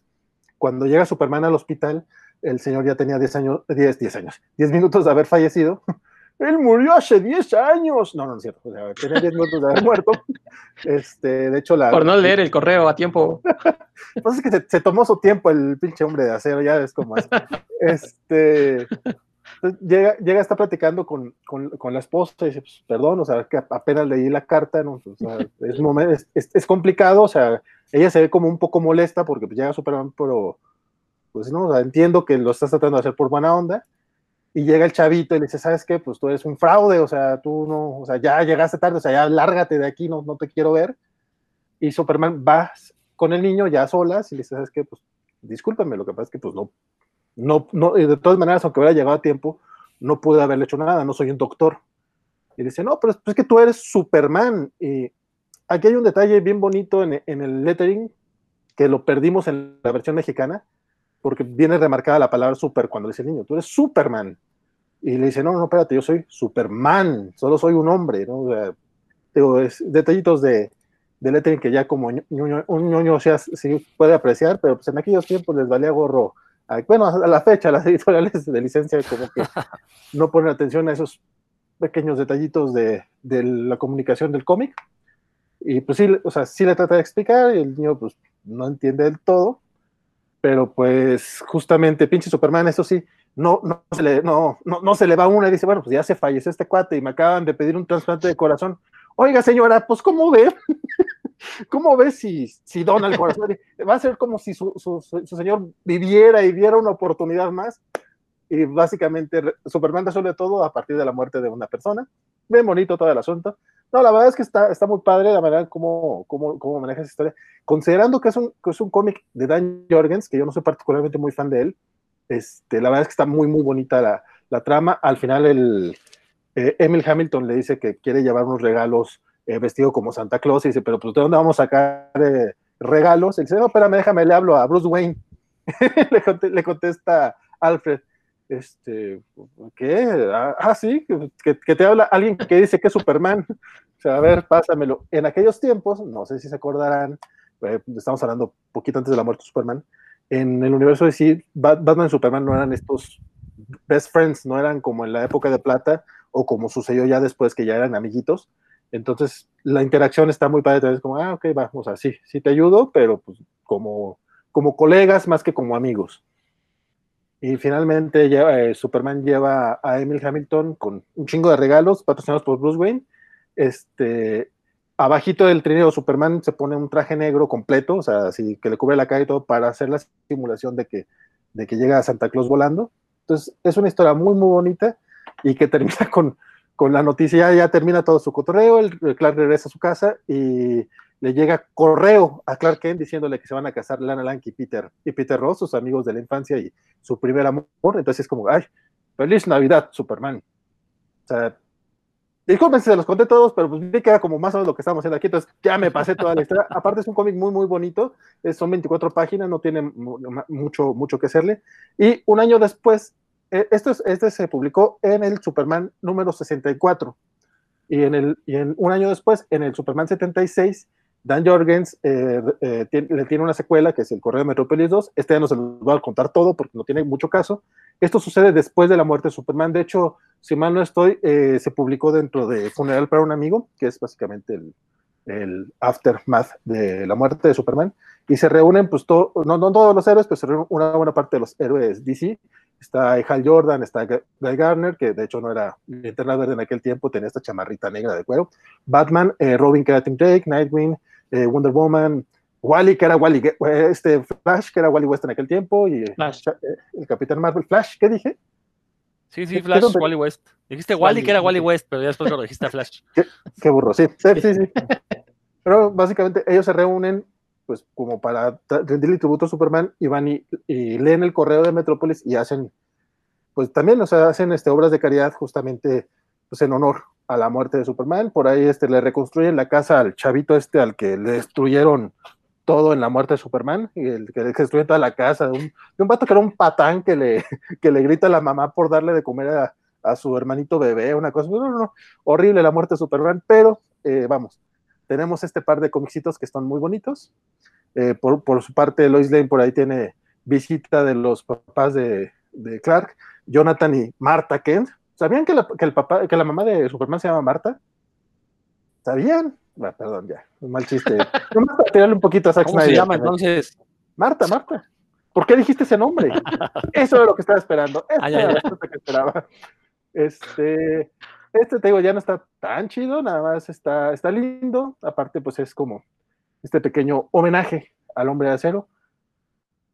Cuando llega Superman al hospital, el señor ya tenía 10 años, 10, 10 años, 10 minutos de haber fallecido. Él murió hace 10 años. No, no, no es cierto. O sea, tenía 10 minutos de haber muerto. Este, de hecho, la. Por no leer el correo a tiempo. Pues es que se, se, tomó su tiempo el pinche hombre de acero, ya ves cómo es. Este. Llega, llega, está platicando con, con, con, la esposa y dice, pues, perdón, o sea, que apenas leí la carta, ¿no? O sea, es, es, es, es, complicado, o sea, ella se ve como un poco molesta porque pues, llega Superman, pero, pues no, o sea, entiendo que lo estás tratando de hacer por buena onda, y llega el chavito y le dice, ¿sabes qué? Pues tú eres un fraude, o sea, tú no, o sea, ya llegaste tarde, o sea, ya lárgate de aquí, no, no te quiero ver. Y Superman va con el niño ya solas y le dice, ¿sabes qué? Pues discúlpame, lo que pasa es que pues no, no, no, de todas maneras, aunque hubiera llegado a tiempo, no pude haberle hecho nada, no soy un doctor. Y dice, no, pero es, es que tú eres Superman. Y aquí hay un detalle bien bonito en, en el lettering, que lo perdimos en la versión mexicana, porque viene remarcada la palabra super cuando le dice el niño, tú eres Superman. Y le dice, no, no, espérate, yo soy Superman, solo soy un hombre, ¿no? O sea, digo, es detallitos de, de lettering que ya como ñoño, un ñoño sea, sí puede apreciar, pero pues en aquellos tiempos les valía gorro. Bueno, a la fecha las editoriales de licencia como que no ponen atención a esos pequeños detallitos de, de la comunicación del cómic. Y pues sí, o sea, sí le trata de explicar y el niño pues no entiende del todo, pero pues justamente pinche Superman, eso sí, no, no, se le, no, no, no se le va una y dice, bueno, pues ya se falleció este cuate y me acaban de pedir un trasplante de corazón. Oiga, señora, pues ¿cómo ve? ¿Cómo ve si, si dona el corazón? Va a ser como si su, su, su, señor viviera y viera una oportunidad más. Y básicamente Superman resuelve todo a partir de la muerte de una persona. Bien bonito todo el asunto. No, la verdad es que está, está muy padre la manera como, como, como maneja esa historia. Considerando que es un, que es un cómic de Dan Jorgens, que yo no soy particularmente muy fan de él, este, la verdad es que está muy, muy bonita la, la trama. Al final, el, eh, Emil Hamilton le dice que quiere llevar unos regalos eh, vestido como Santa Claus y dice, pero pues ¿de dónde vamos a sacar eh, regalos? Y dice, no, espérame, déjame, le hablo a Bruce Wayne. le, contesta, le, contesta Alfred, este, ¿qué? Ah, ah sí, que, que, te habla alguien que dice que es Superman. O sea, a ver, pásamelo. En aquellos tiempos, no sé si se acordarán, eh, estamos hablando poquito antes de la muerte de Superman, en el universo de DC, Batman y Superman no eran estos best friends, no eran como en la época de plata o como sucedió ya después que ya eran amiguitos. Entonces, la interacción está muy padre, es como, ah, ok, vamos, o sea, sí, sí te ayudo, pero pues como, como colegas más que como amigos. Y finalmente lleva, eh, Superman lleva a Emil Hamilton con un chingo de regalos patrocinados por Bruce Wayne. Este, abajito del trineo Superman se pone un traje negro completo, o sea, así que le cubre la cara y todo para hacer la simulación de que, de que llega a Santa Claus volando. Entonces, es una historia muy, muy bonita y que termina con, con la noticia, ya, termina todo su cotorreo, el, el Clark regresa a su casa y le llega correo a Clark Kent diciéndole que se van a casar Lana Lang y Peter, y Peter Ross, sus amigos de la infancia y su primer amor. Entonces es como, ay, feliz Navidad, Superman. O sea, disculpen si se los conté todos, pero pues vi que era como más o menos lo que estamos haciendo aquí, entonces ya me pasé toda la historia. Aparte es un cómic muy, muy bonito, son 24 páginas, no tiene mucho, mucho que hacerle. Y un año después, esto es, este se publicó en el Superman número 64. Y, en el, y en un año después, en el Superman 76, Dan Jorgens eh, eh, le tiene una secuela que es el Correo de Metrópolis 2. Este ya no se los voy a contar todo porque no tiene mucho caso. Esto sucede después de la muerte de Superman. De hecho, si mal no estoy, eh, se publicó dentro de Funeral para un Amigo, que es básicamente el, aftermath de la muerte de Superman. Y se reúnen, pues, no, todos los héroes, pero se reúnen una buena parte de los héroes DC. Está Hal Jordan, está Guy Garner, que de hecho no era Linterna Verde en aquel tiempo, tenía esta chamarrita negra de cuero. Batman, Robin, que Drake, Nightwing, eh, Wonder Woman, Wally, que era Wally, este Flash, que era Wally West en aquel tiempo, y Flash. el Capitán Marvel, Flash, ¿qué dije? Sí, sí, Flash, Wally West. Dijiste Wally, que era Wally West, pero ya después lo dijiste a Flash. Qué, qué burro, sí, sí, sí, sí. Pero básicamente ellos se reúnen pues como para rendirle tributo a Superman y van y, y, leen el correo de Metrópolis y hacen, pues también, o sea, hacen este, obras de caridad justamente pues en honor a la muerte de Superman. Por ahí este, le reconstruyen la casa al chavito este al que le destruyeron todo en la muerte de Superman, y el que destruye toda la casa, de un, de un vato que era un patán que le, que le grita a la mamá por darle de comer a, a su hermanito bebé, una cosa, no, no, no, horrible la muerte de Superman, pero eh, vamos, tenemos este par de comicitos que están muy bonitos. Eh, por, por, su parte, Lois Lane por ahí tiene visita de los papás de, de Clark, Jonathan y Marta Kent. ¿Sabían que la, que el papá, que la mamá de Superman se llama Marta? ¿Sabían? Bueno, perdón, ya, un mal chiste. Nomás para tirarle un poquito a Zack ¿Cómo Snyder. se llama entonces? Marta, Marta. ¿Por qué dijiste ese nombre? Eso era lo que estaba esperando. Ah, era que esperaba. Este, este te digo, ya no está tan chido, nada más está, está lindo. Aparte, pues es como este pequeño homenaje al hombre de acero.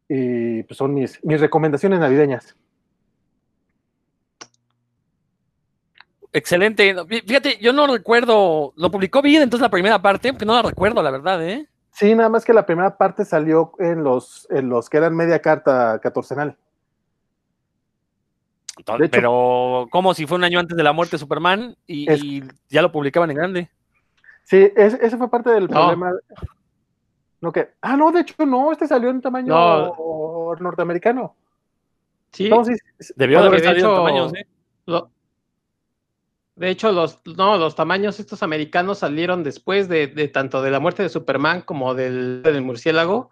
Y pues son mis, mis recomendaciones navideñas. Excelente. Fíjate, yo no recuerdo, lo publicó bien entonces la primera parte, que no la recuerdo, la verdad, ¿eh? Sí, nada más que la primera parte salió en los, en los que eran media carta catorcenal. Entonces, hecho- pero como si fue un año antes de la muerte de Superman y, Es- y ya lo publicaban en grande. Sí, es- ese fue parte del No. problema. No, que, ah, no, de hecho no, este salió en tamaño No. norteamericano. Sí, No, sí, sí, Debió de haber salido en hecho- tamaños, ¿eh? lo- de hecho, los, no, los tamaños estos americanos salieron después de, de tanto de la muerte de Superman como del, del murciélago.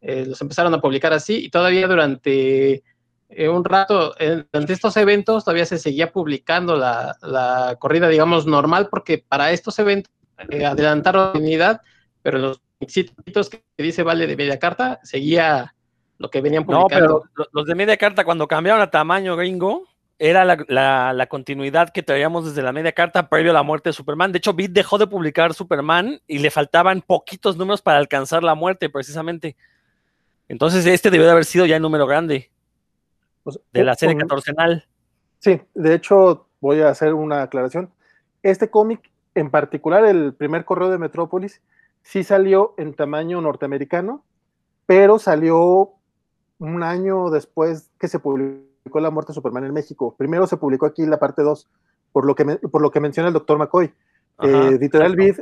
Eh, los empezaron a publicar así y todavía durante eh, un rato, eh, durante estos eventos, todavía se seguía publicando la, la corrida, digamos, normal, porque para estos eventos eh, adelantaron la unidad, pero los sitios que dice Vale de Media Carta seguía lo que venían No, publicando. pero lo- los de media carta, cuando cambiaron a tamaño gringo, era la, la- la continuidad que traíamos desde la media carta previo a la muerte de Superman. De hecho, Beat dejó de publicar Superman y le faltaban poquitos números para alcanzar la muerte, precisamente. Entonces, este debió de haber sido ya el número grande pues, de la serie catorcenal. Sí, de hecho, voy a hacer una aclaración. Este cómic, en particular, el primer correo de Metrópolis, sí salió en tamaño norteamericano, pero salió un año después que se publicó La muerte de Superman en México. Primero se publicó aquí la parte 2, por lo que, me- por lo que menciona el doctor McCoy. Ajá, Eh, Editorial. Vid,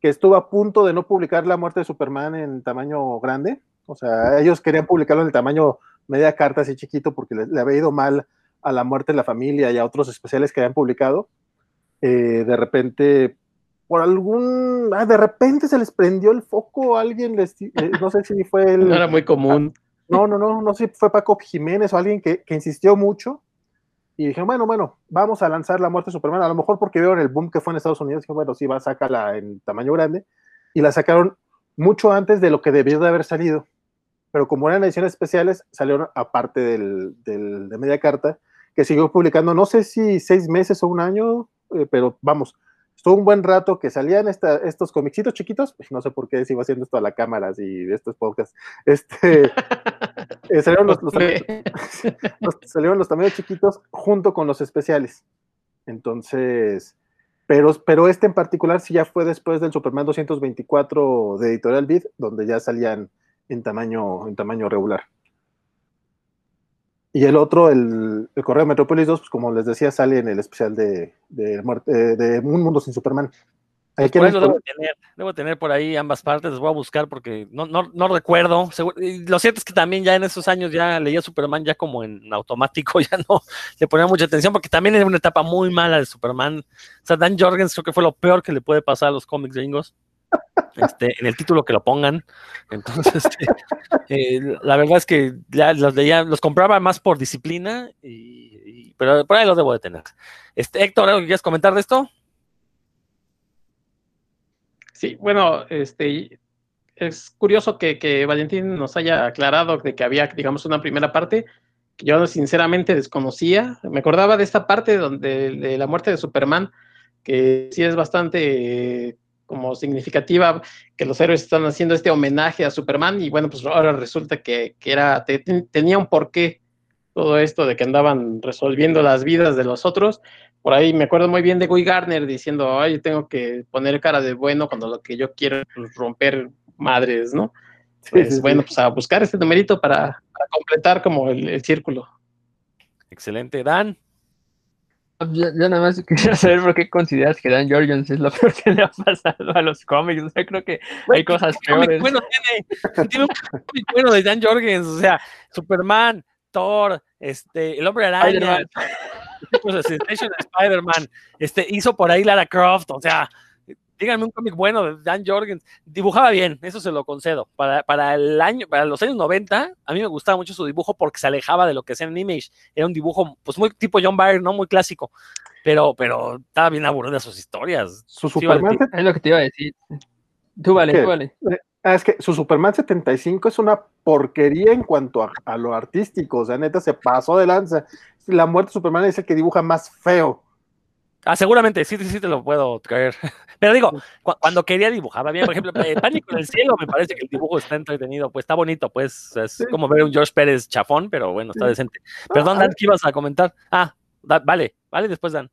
que estuvo a punto de no publicar La muerte de Superman en tamaño grande. O sea, ellos querían publicarlo en el tamaño media carta, así chiquito, porque le, le había ido mal a La muerte de la familia y a otros especiales que habían publicado. Eh, de repente, por algún. ah, de repente se les prendió el foco a alguien, les- eh, no sé si fue el. No era muy común. No, no, no, no sé si fue Paco Jiménez o alguien que, que insistió mucho. Y dijeron, bueno, bueno, vamos a lanzar la muerte de Superman. A lo mejor porque vieron el boom que fue en Estados Unidos. Dijeron, bueno, sí, va, sácala en tamaño grande. Y la sacaron mucho antes de lo que debió de haber salido. Pero como eran ediciones especiales, salieron aparte del, del- de media carta, que siguió publicando, no sé si seis meses o un año, eh, pero vamos, estuvo un buen rato que salían esta- estos comicitos chiquitos. No sé por qué sigo haciendo esto a la cámara y de estos podcasts. Este, eh, salieron los, los- los- salieron los tamaños chiquitos junto con los especiales. Entonces, pero, pero este en particular sí ya fue después del Superman 224 de Editorial Vid, donde ya salían en tamaño, en tamaño regular. Y el otro, el, el Correo Metrópolis 2, pues como les decía, sale en el especial de, de, eh, de Un Mundo Sin Superman. Ahí Por quieren eso debo tener, debo tener por ahí ambas partes, las voy a buscar porque no, no, no recuerdo. Y lo cierto es que también ya en esos años ya leía Superman ya como en automático, ya no le ponía mucha atención porque también era una etapa muy mala de Superman. O sea, Dan Jorgens creo que fue lo peor que le puede pasar a los cómics gringos. Este, en el título que lo pongan. Entonces, este, eh, la verdad es que ya los leía, los compraba más por disciplina, y, pero por ahí los debo de tener. Este, Héctor, ¿algo que quieras comentar de esto? Sí, bueno, este es curioso que, que Valentín nos haya aclarado de que había, digamos, una primera parte que yo sinceramente desconocía. Me acordaba de esta parte donde de la muerte de Superman, que sí es bastante como significativa, que los héroes están haciendo este homenaje a Superman, y bueno, pues ahora resulta que, que era, te- te- tenía un porqué todo esto de que andaban resolviendo las vidas de los otros. Por ahí me acuerdo muy bien de Guy Garner diciendo, ay, tengo que poner cara de bueno cuando lo que yo quiero es pues, romper madres, ¿no? Sí, Pues sí, sí. bueno, pues a buscar este numerito para, para completar como el, el círculo. Excelente, Dan. Ya nada más quisiera saber por qué consideras que Dan Jorgens es lo peor que le ha pasado a los cómics. O sea, creo que hay cosas ¿Qué cómic peores. bueno tiene? Tiene un cómic bueno de Dan Jorgens, o sea, Superman, Thor, este, el hombre araña, Spider-Man. pues, este, hizo por ahí Lara Croft, o sea, díganme un cómic bueno de Dan Jorgens, dibujaba bien, eso se lo concedo. Para, para el año, para los años 90, a mí me gustaba mucho su dibujo porque se alejaba de lo que hacía en Image. Era un dibujo, pues muy tipo John Byrne, no muy clásico, pero, pero estaba bien aburrida sus historias. Su Sí, Superman, Es lo que te iba a decir. Tú vale, ¿Qué? tú vale. ah, es que su Superman 75 es una porquería en cuanto a, a lo artístico. O sea, neta, se pasó de lanza. La muerte de Superman es el que dibuja más feo. Ah, seguramente, sí, sí, sí te lo puedo creer. Pero digo, cu- cuando quería dibujaba bien, por ejemplo, Pánico en el cielo, me parece que el dibujo está entretenido, pues está bonito, pues es Sí. como ver un George Pérez chafón, pero bueno, está Sí. decente. Perdón, Ah, Dan, ¿qué ibas a comentar? Ah, da- vale, vale, después Dan.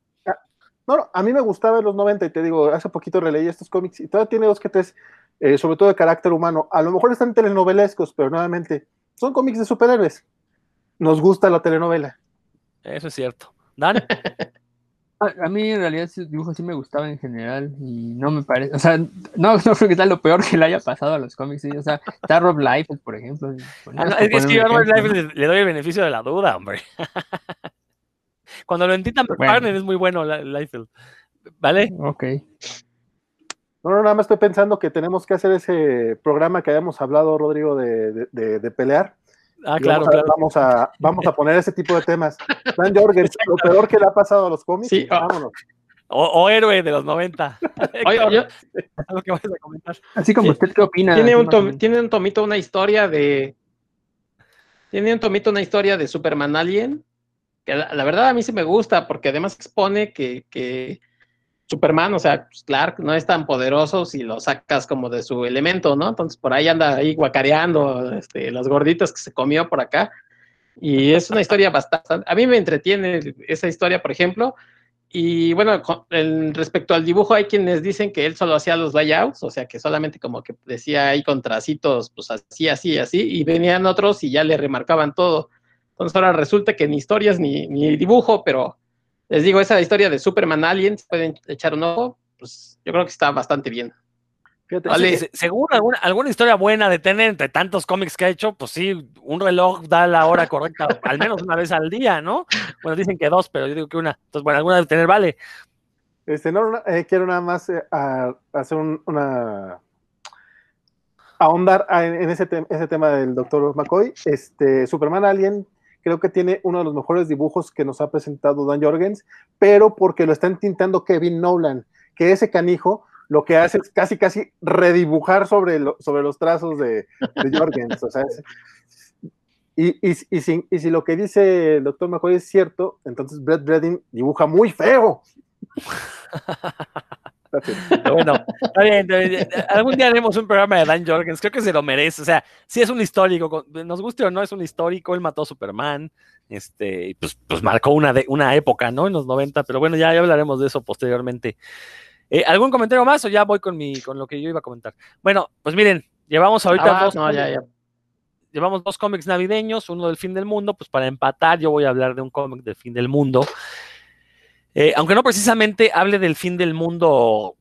No, no, a mí me gustaba en los 90 y te digo, hace poquito releí estos cómics y todavía tiene dos que tres, eh, sobre todo de carácter humano. A lo mejor están telenovelescos, pero nuevamente son cómics de superhéroes. Nos gusta la telenovela. Eso es cierto. Dan, A, a mí en realidad ese dibujo sí me gustaba en general y no me parece, o sea, no, no creo que sea lo peor que le haya pasado a los cómics, sí, o sea, está Rob Liefeld, por ejemplo. Ah, no, es, que yo a ejemplo, Liefeld le, le doy el beneficio de la duda, hombre. Cuando lo entiendan, Bueno. Es muy bueno, Liefeld. ¿Vale? Ok. No, no, nada más estoy pensando que tenemos que hacer ese programa que habíamos hablado, Rodrigo, de, de- de- de pelear. Ah, claro, vamos, a, claro. vamos, a, vamos a poner ese tipo de temas. Dan Jorgens, lo peor que le ha pasado a los cómics. Sí, ah. vámonos. O, o héroe de los 90. Oye, yo- algo que vayas a comentar. Así como Sí. usted, ¿qué opina? tiene un, tom- tiene un tomito, una historia de. Tiene un tomito, una historia de Superman Alien. Que la, la verdad a mí sí me gusta, porque además expone que, que Superman, o sea, pues, Clark no es tan poderoso si lo sacas como de su elemento, ¿no? Entonces por ahí anda ahí guacareando este, las gorditas que se comió por acá. Y es una historia bastante. A mí me entretiene esa historia, por ejemplo. Y bueno, con- respecto al dibujo, hay quienes dicen que él solo hacía los layouts, o sea, que solamente como que decía ahí con tracitos, pues así, así, así, y venían otros y ya le remarcaban todo. Entonces ahora resulta que ni historias ni, ni dibujo, pero les digo, esa historia de Superman Alien, si pueden echar un ojo, pues yo creo que está bastante bien. Fíjate, Vale. Se- seguro alguna, alguna historia buena de tener entre tantos cómics que ha hecho, pues sí, un reloj da la hora correcta, al menos una vez al día, ¿no? Bueno, dicen que dos, pero yo digo que una. Entonces, bueno, alguna de tener vale. Este, no, no, eh, quiero nada más eh, a- hacer un- una. ahondar a- en, ese, tem- ese tema del doctor McCoy. Este, Superman Alien creo que tiene uno de los mejores dibujos que nos ha presentado Dan Jorgens, pero porque lo está tintando Kevin Nolan, que ese canijo lo que hace es casi, casi redibujar sobre, sobre los trazos de, Jorgens. o sea, y, y, y si, y si lo que dice el doctor McCoy es cierto, entonces Brett Redding dibuja muy feo. Pero bueno, está bien, está bien. Algún día haremos un programa de Dan Jorgens, creo que se lo merece. O sea, sí es un histórico, nos guste o no, es un histórico. Él mató a Superman, este, y pues, pues marcó una, de, una época, ¿no? En los 90, pero bueno, ya, ya hablaremos de eso posteriormente. Eh, ¿Algún comentario más o ya voy con, mi, con lo que yo iba a comentar? Bueno, pues miren, llevamos ahorita Ah, dos, no, ya, ya. llevamos dos cómics navideños, uno del fin del mundo, pues para empatar yo voy a hablar de un cómic del fin del mundo. Eh, aunque no precisamente hable del fin del mundo,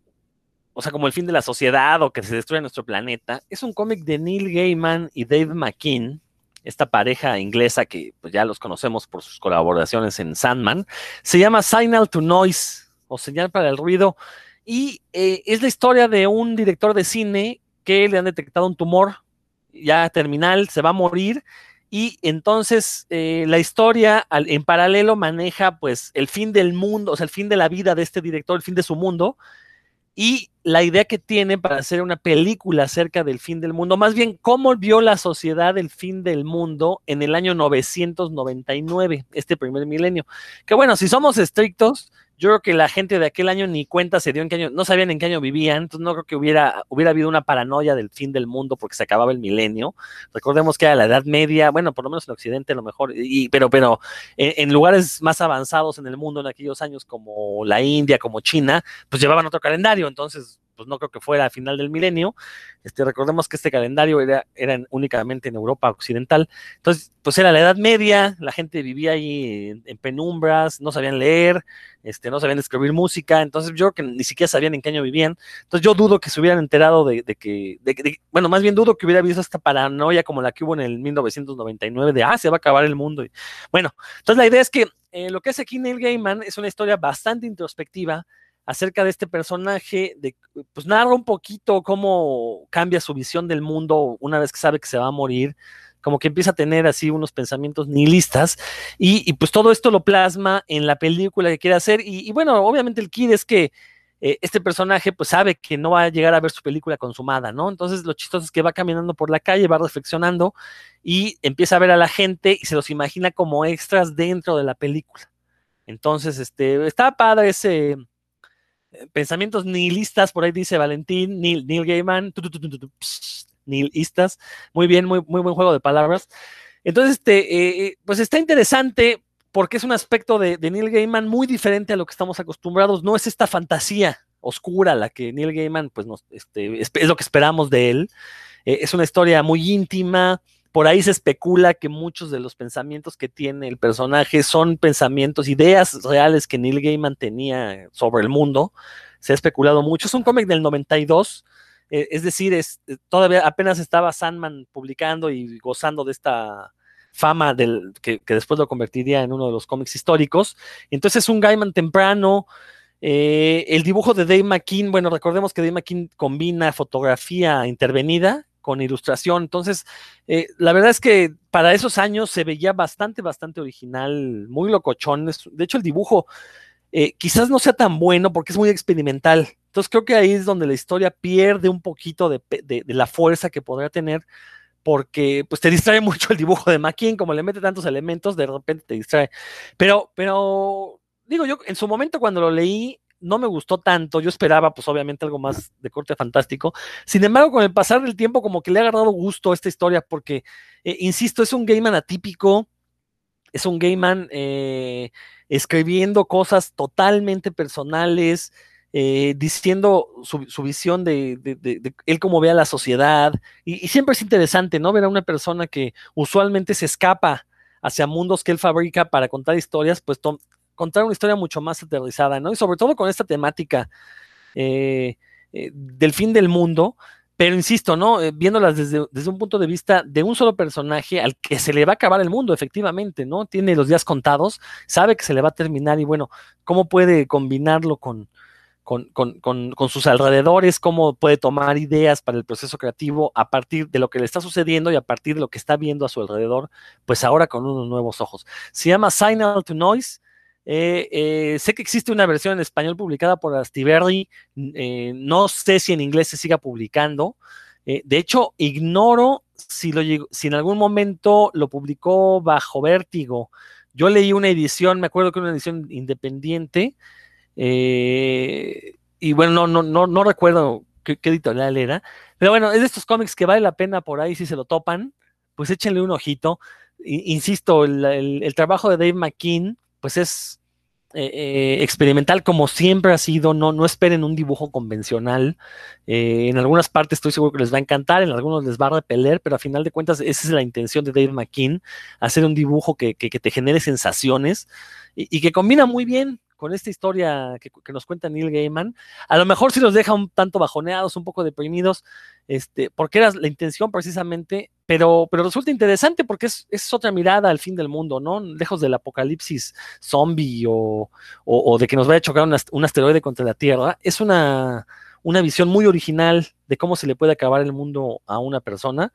o sea, como el fin de la sociedad o que se destruye nuestro planeta, es un cómic de Neil Gaiman y Dave McKean, esta pareja inglesa que pues, ya los conocemos por sus colaboraciones en Sandman. Se llama Signal to Noise o Señal para el Ruido y eh, es la historia de un director de cine que le han detectado un tumor ya terminal, se va a morir y entonces eh, la historia en paralelo maneja pues el fin del mundo, o sea, el fin de la vida de este director, el fin de su mundo y la idea que tiene para hacer una película acerca del fin del mundo, más bien cómo vio la sociedad el fin del mundo en el año 999, este primer milenio. Que bueno, si somos estrictos, yo creo que la gente de aquel año ni cuenta se dio en qué año, no sabían en qué año vivían, entonces no creo que hubiera, hubiera habido una paranoia del fin del mundo porque se acababa el milenio. Recordemos que era la Edad Media, bueno, por lo menos en Occidente a lo mejor, y, pero, pero en, en lugares más avanzados en el mundo en aquellos años como la India, como China, pues llevaban otro calendario, entonces pues no creo que fuera a final del milenio. Este, recordemos que este calendario era, era únicamente en Europa Occidental. Entonces, pues era la Edad Media, la gente vivía ahí en, en penumbras, no sabían leer, este, no sabían escribir música, entonces yo creo que ni siquiera sabían en qué año vivían. Entonces yo dudo que se hubieran enterado de, que, de, bueno, más bien dudo que hubiera habido esta paranoia como la que hubo en el 1999 de, ah, se va a acabar el mundo. Bueno, entonces la idea es que eh, lo que hace aquí Neil Gaiman es una historia bastante introspectiva acerca de este personaje, de, pues narra un poquito cómo cambia su visión del mundo una vez que sabe que se va a morir, como que empieza a tener así unos pensamientos nihilistas y, pues todo esto lo plasma en la película que quiere hacer y, bueno, obviamente el kid es que eh, este personaje pues sabe que no va a llegar a ver su película consumada, ¿no? Entonces lo chistoso es que va caminando por la calle, va reflexionando y empieza a ver a la gente y se los imagina como extras dentro de la película. Entonces, este, está padre ese pensamientos nihilistas, por ahí dice Valentín, Neil, Neil Gaiman, nihilistas, muy bien, muy, muy buen juego de palabras. Entonces, este, eh, pues está interesante porque es un aspecto de, Neil Gaiman muy diferente a lo que estamos acostumbrados. No es esta fantasía oscura la que Neil Gaiman, pues, este, es, es, lo que esperamos de él. Eh, es una historia muy íntima. Por ahí se especula que muchos de los pensamientos que tiene el personaje son pensamientos, ideas reales que Neil Gaiman tenía sobre el mundo. Se ha especulado mucho. Es un cómic del 92. Eh, es decir, es, todavía apenas estaba Sandman publicando y gozando de esta fama del, que, que, después lo convertiría en uno de los cómics históricos. Entonces es un Gaiman temprano. Eh, el dibujo de Dave McKean, bueno, recordemos que Dave McKean combina fotografía intervenida con ilustración. Entonces, eh, la verdad es que para esos años se veía bastante, bastante original, muy locochón. De hecho, el dibujo eh, quizás no sea tan bueno porque es muy experimental. Entonces, creo que ahí es donde la historia pierde un poquito de, de, la fuerza que podría tener porque pues te distrae mucho el dibujo de McKean, como le mete tantos elementos, de repente te distrae. Pero, pero, digo yo, en su momento cuando lo leí, no me gustó tanto, yo esperaba pues obviamente algo más de corte fantástico, sin embargo con el pasar del tiempo como que le ha agarrado gusto a esta historia porque, eh, insisto, es un Gaiman atípico, es un Gaiman eh, escribiendo cosas totalmente personales, eh, diciendo su, visión de, él cómo ve a la sociedad. Y, siempre es interesante, ¿no? Ver a una persona que usualmente se escapa hacia mundos que él fabrica para contar historias, pues contar una historia mucho más aterrizada, ¿no? Y sobre todo con esta temática eh, eh, del fin del mundo. Pero insisto, ¿no? Eh, viéndolas desde, desde, un punto de vista de un solo personaje al que se le va a acabar el mundo, efectivamente, ¿no? Tiene los días contados, sabe que se le va a terminar y bueno, ¿cómo puede combinarlo con, con, con, con, sus alrededores, cómo puede tomar ideas para el proceso creativo a partir de lo que le está sucediendo y a partir de lo que está viendo a su alrededor, pues ahora con unos nuevos ojos. Se llama Signal to Noise. Eh, eh, sé que existe una versión en español publicada por Astiberri, eh, no sé si en inglés se siga publicando. Eh, de hecho, ignoro si, lo, si en algún momento lo publicó bajo vértigo. Yo leí una edición, me acuerdo que una edición independiente, y bueno, no, no, no, recuerdo qué, editorial era, pero bueno, es de estos cómics que vale la pena por ahí si se lo topan, pues échenle un ojito. Insisto, el, el trabajo de Dave McKean, pues es eh, eh, experimental como siempre ha sido, no, no esperen un dibujo convencional. Eh, en algunas partes estoy seguro que les va a encantar, en algunos les va a repeler, pero a final de cuentas esa es la intención de Dave McKean, hacer un dibujo que, te genere sensaciones y, y que combina muy bien con esta historia que, que, nos cuenta Neil Gaiman, a lo mejor sí los deja un tanto bajoneados, un poco deprimidos, este, porque era la intención precisamente, pero, pero resulta interesante porque es, es, otra mirada al fin del mundo, ¿no? Lejos del apocalipsis zombie o, o, de que nos vaya a chocar un, un asteroide contra la Tierra, es una, una visión muy original de cómo se le puede acabar el mundo a una persona.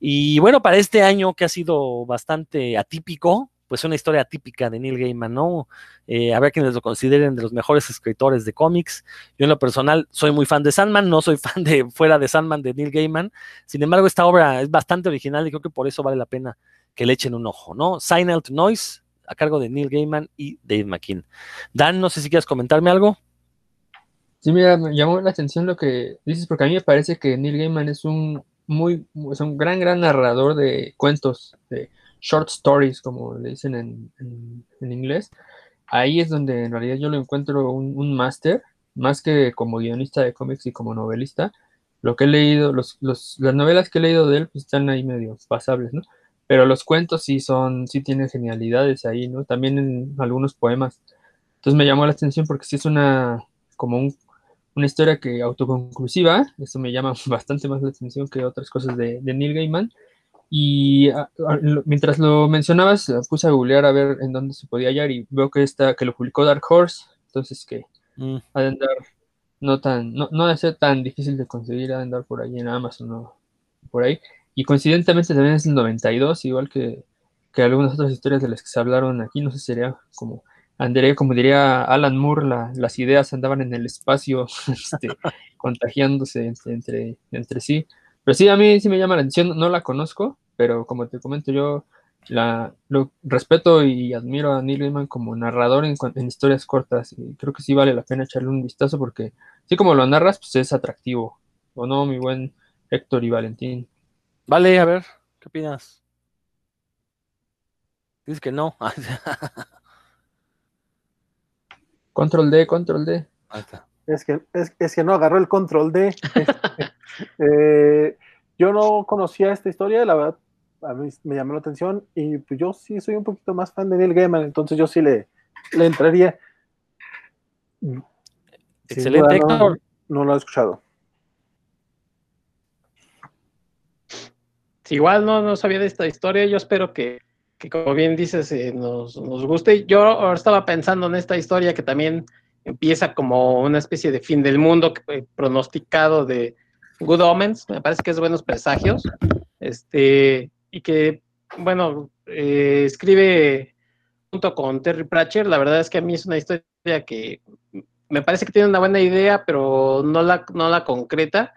Y bueno, para este año que ha sido bastante atípico, pues una historia típica de Neil Gaiman, ¿no? Eh, ver quienes lo consideren de los mejores escritores de cómics. Yo en lo personal soy muy fan de Sandman, no soy fan de fuera de Sandman de Neil Gaiman. Sin embargo, esta obra es bastante original y creo que por eso vale la pena que le echen un ojo, ¿no? Signal to Noise, a cargo de Neil Gaiman y Dave McKean. Dan, no sé si quieres comentarme algo. Sí, mira, me llamó la atención lo que dices, porque a mí me parece que Neil Gaiman es un muy, es un gran, gran narrador de cuentos, de, short stories, como le dicen en, en, inglés, ahí es donde en realidad yo lo encuentro un, un máster más que como guionista de cómics y como novelista, lo que he leído, los, los, las novelas que he leído de él pues, están ahí medio pasables, ¿no? Pero los cuentos sí son, sí tienen genialidades ahí, ¿no? También en algunos poemas. Entonces me llamó la atención porque sí es una, como un, una historia que autoconclusiva, eso me llama bastante más la atención que otras cosas de Neil Gaiman. Y a- a- lo- mientras lo mencionabas, puse a googlear a ver en dónde se podía hallar y veo que está, que lo publicó Dark Horse, entonces que Mm. ha de andar no tan, no, no de ser tan difícil de conseguir, ha de andar por ahí en Amazon o por ahí. Y coincidentemente también es el 92, igual que, que algunas otras historias de las que se hablaron aquí, no sé si sería como, andaría, como diría Alan Moore, la- las ideas andaban en el espacio, este, contagiándose entre, entre, entre sí. Pero sí, a mí sí me llama la atención, no la conozco, pero como te comento, yo la, lo respeto y admiro a Neil Gaiman como narrador en, en historias cortas y creo que sí vale la pena echarle un vistazo porque sí como lo narras, pues es atractivo, ¿o no, mi buen Héctor y Valentín? Vale, a ver, ¿qué opinas? Dices que no. Control D, control D. Ahí está. Es que, es, es que no agarró el control de. Eh, yo no conocía esta historia, la verdad, a mí me llamó la atención y pues yo sí soy un poquito más fan de Neil Gaiman, entonces yo sí le, le entraría. Excelente, duda, no- Héctor. No, lo he escuchado. Si igual no, no sabía de esta historia, yo espero que, que como bien dices, eh, nos, nos guste. Yo ahora estaba pensando en esta historia que también empieza como una especie de fin del mundo que, eh, pronosticado de Good Omens, me parece que es Buenos Presagios, este, y que, bueno, eh, escribe junto con Terry Pratchett, la verdad es que a mí es una historia que me parece que tiene una buena idea, pero no la, no la concreta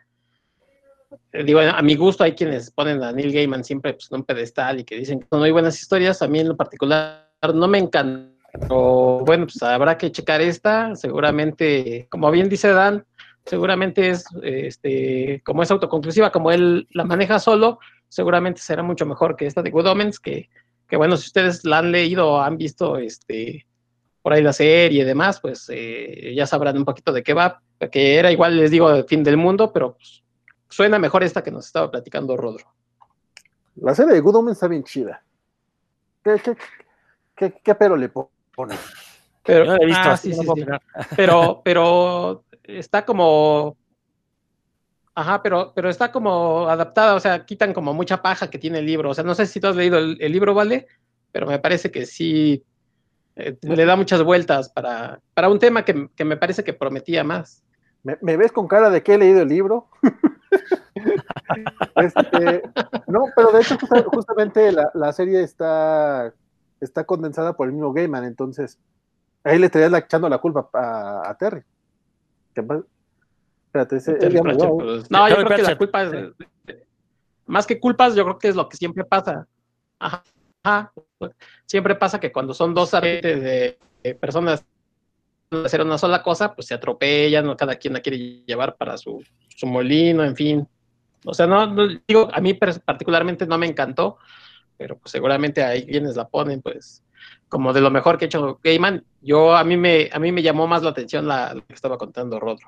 eh, digo, a mi gusto hay quienes ponen a Neil Gaiman siempre pues, en un pedestal y que dicen que son muy buenas historias. A mí en lo particular no me encanta. Pero bueno, pues habrá que checar esta. Seguramente, como bien dice Dan, seguramente es, este, como es autoconclusiva, como él la maneja solo, seguramente será mucho mejor que esta de Good Omens, que, que bueno, si ustedes la han leído o han visto este, por ahí la serie y demás, pues eh, ya sabrán un poquito de qué va, que era igual, les digo, el fin del mundo, pero pues, suena mejor esta que nos estaba platicando Rodro. La serie de Good Omens está bien chida. ¿Qué, qué, qué, qué pero le pone? Pero, no he visto, ah, así sí, no sí, pero, pero está como, ajá, pero, pero está como adaptada, o sea, quitan como mucha paja que tiene el libro. O sea, no sé si tú has leído el, el libro, ¿vale? Pero me parece que sí eh, le da muchas vueltas para, para un tema que, que me parece que prometía más. ¿Me, me ves con cara de que he leído el libro? Este, no, pero de hecho justa- justamente la, la serie está, está condensada por el mismo Gaiman, entonces ahí le estarías la- echando la culpa a, a Terry. ¿Qué pasa? Espérate, ese, murió. pues, no, yo creo que la culpa es, más que culpas, yo creo que es lo que siempre pasa. Ajá, ajá. Siempre pasa que cuando son dos artes de, de personas hacer una sola cosa, pues se atropellan, cada quien la quiere llevar para su, su molino, en fin. O sea, no, no- digo, a mí particularmente no me encantó, pero pues seguramente hay quienes la ponen, pues, como de lo mejor que ha hecho Gaiman. Yo, a mí me, a mí me llamó más la atención la, lo que estaba contando Rodro.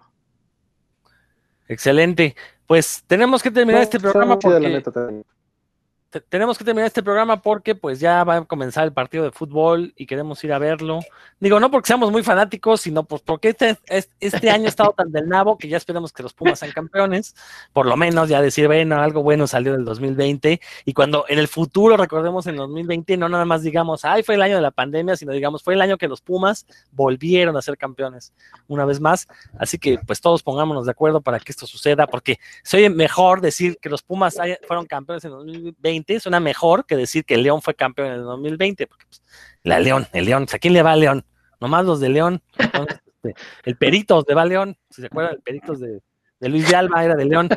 Excelente. Pues tenemos que terminar No, este está programa porque tenemos que terminar este programa porque pues ya va a comenzar el partido de fútbol y queremos ir a verlo. Digo, no porque seamos muy fanáticos, sino pues porque este, es- este año ha estado tan del nabo que ya esperemos que los Pumas sean campeones. Por lo menos ya decir, bueno, algo bueno salió del 2020 y cuando en el futuro recordemos en 2020 no nada más digamos, ay, fue el año de la pandemia, sino digamos, fue el año que los Pumas volvieron a ser campeones una vez más. Así que pues todos pongámonos de acuerdo para que esto suceda porque se oye mejor decir que los Pumas fueron campeones en 2020, suena mejor que decir que el León fue campeón en el 2020, porque pues, la León, el León, ¿a quién le va a León? Nomás los de León. Este, el Peritos de va León, si se acuerdan, el Peritos de, de Luis de Alba era de León.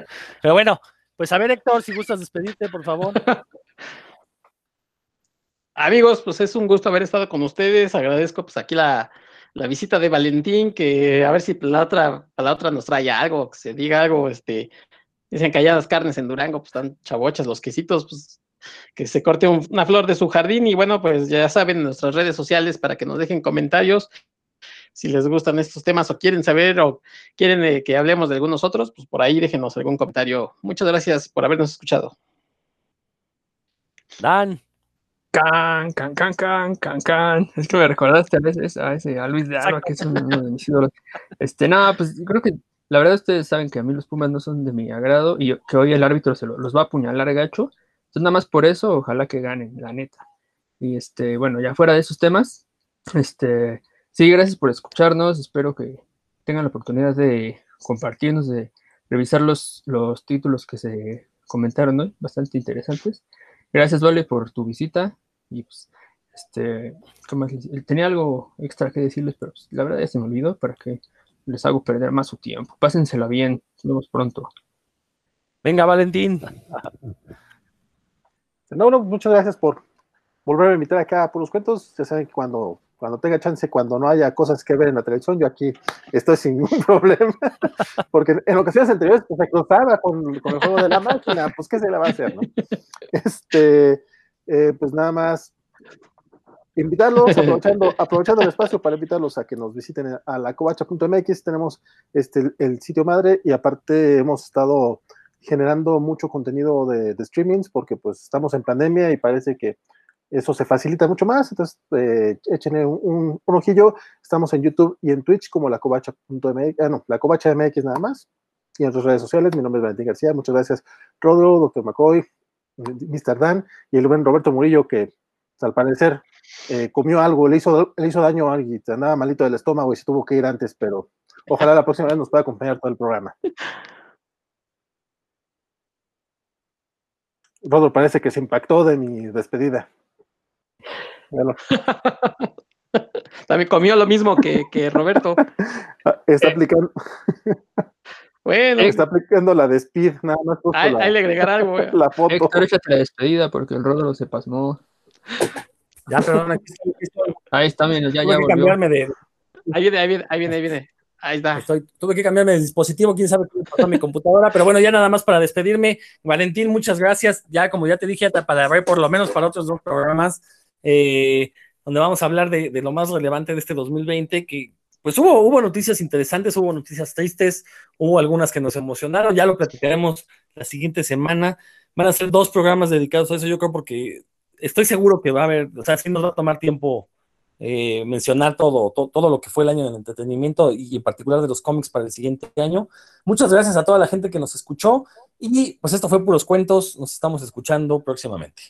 Pero bueno, pues a ver, Héctor, si gustas despedirte, por favor. Amigos, pues es un gusto haber estado con ustedes. Agradezco pues aquí la, la visita de Valentín, que a ver si la otra, la otra nos trae algo, que se diga algo, este, dicen que allá las carnes en Durango, pues están chabochas, los quesitos, pues que se corte un- una flor de su jardín y bueno, pues ya saben nuestras redes sociales para que nos dejen comentarios. si les gustan estos temas o quieren saber o quieren eh, que hablemos de algunos otros, pues por ahí déjenos algún comentario. Muchas gracias por habernos escuchado. Dan. Can, can, can, can, can, can. Es que me recordaste a veces a ese, a Luis de Alba, que es uno de mis ídolos. Este, nada, pues creo que la verdad ustedes saben que a mí los Pumas no son de mi agrado y que hoy el árbitro se lo- los va a apuñalar gacho. Entonces nada más por eso, ojalá que ganen, la neta. Y este, bueno, ya fuera de esos temas, este, sí, gracias por escucharnos. Espero que tengan la oportunidad de compartirnos, de revisar los, los títulos que se comentaron hoy, bastante interesantes. Gracias, Vale, por tu visita. Y pues, este, ¿qué más tenía algo extra que decirles, pero pues, la verdad ya se me olvidó para que les hago perder más su tiempo. Pásensela bien, nos vemos pronto. Venga, Valentín. No, no, muchas gracias por volverme a invitar acá a Puros Cuentos. Ya saben que cuando, cuando tenga chance, cuando no haya cosas que ver en la televisión, yo aquí estoy sin ningún problema. Porque en ocasiones anteriores pues, se cruzaba con, con el juego de la máquina, pues ¿qué se le va a hacer? No? Este, eh, pues nada más invitarlos, aprovechando, aprovechando el espacio para invitarlos a que nos visiten a la covacha.mx. Tenemos este, el, el sitio madre y aparte hemos estado generando mucho contenido de, de, streamings porque pues estamos en pandemia y parece que eso se facilita mucho más. Entonces, eh, échenle un, un, un, ojillo. Estamos en YouTube y en Twitch como la covacha.mx, ah, no, la covacha MX nada más. Y en otras redes sociales. Mi nombre es Valentín García. Muchas gracias, Rodro, Dr. McCoy, Mr. Dan y el buen Roberto Murillo que al parecer eh, comió algo, le hizo, le hizo daño a alguien, andaba malito del estómago y se tuvo que ir antes, pero ojalá la próxima vez nos pueda acompañar todo el programa. Rodro parece que se impactó de mi despedida. Bueno. También comió lo mismo que, que Roberto. Está aplicando. Bueno. Está aplicando la despid, nada más. Ahí, la, ahí, le agregará algo. La foto. Héctor, échate la despedida porque el Rodro se pasmó. Ya, perdón, aquí estoy. Aquí estoy. Ahí está, mira, ya, tuve ya que volvió. cambiarme de. Ahí viene, ahí viene, ahí viene, ahí viene. Ahí está. Estoy, tuve que cambiarme de dispositivo, quién sabe qué me pasó a mi computadora, pero bueno, ya nada más para despedirme. Valentín, muchas gracias. Ya, como ya te dije, para ver por lo menos para otros dos programas, eh, donde vamos a hablar de, de, lo más relevante de este 2020, que pues hubo, hubo noticias interesantes, hubo noticias tristes, hubo algunas que nos emocionaron, ya lo platicaremos la siguiente semana. Van a ser dos programas dedicados a eso, yo creo, porque estoy seguro que va a haber, o sea, sí nos va a tomar tiempo eh, mencionar todo, todo, todo, lo que fue el año del entretenimiento y en particular de los cómics para el siguiente año. Muchas gracias a toda la gente que nos escuchó y pues esto fue Puros Cuentos, nos estamos escuchando próximamente.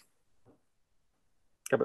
Qué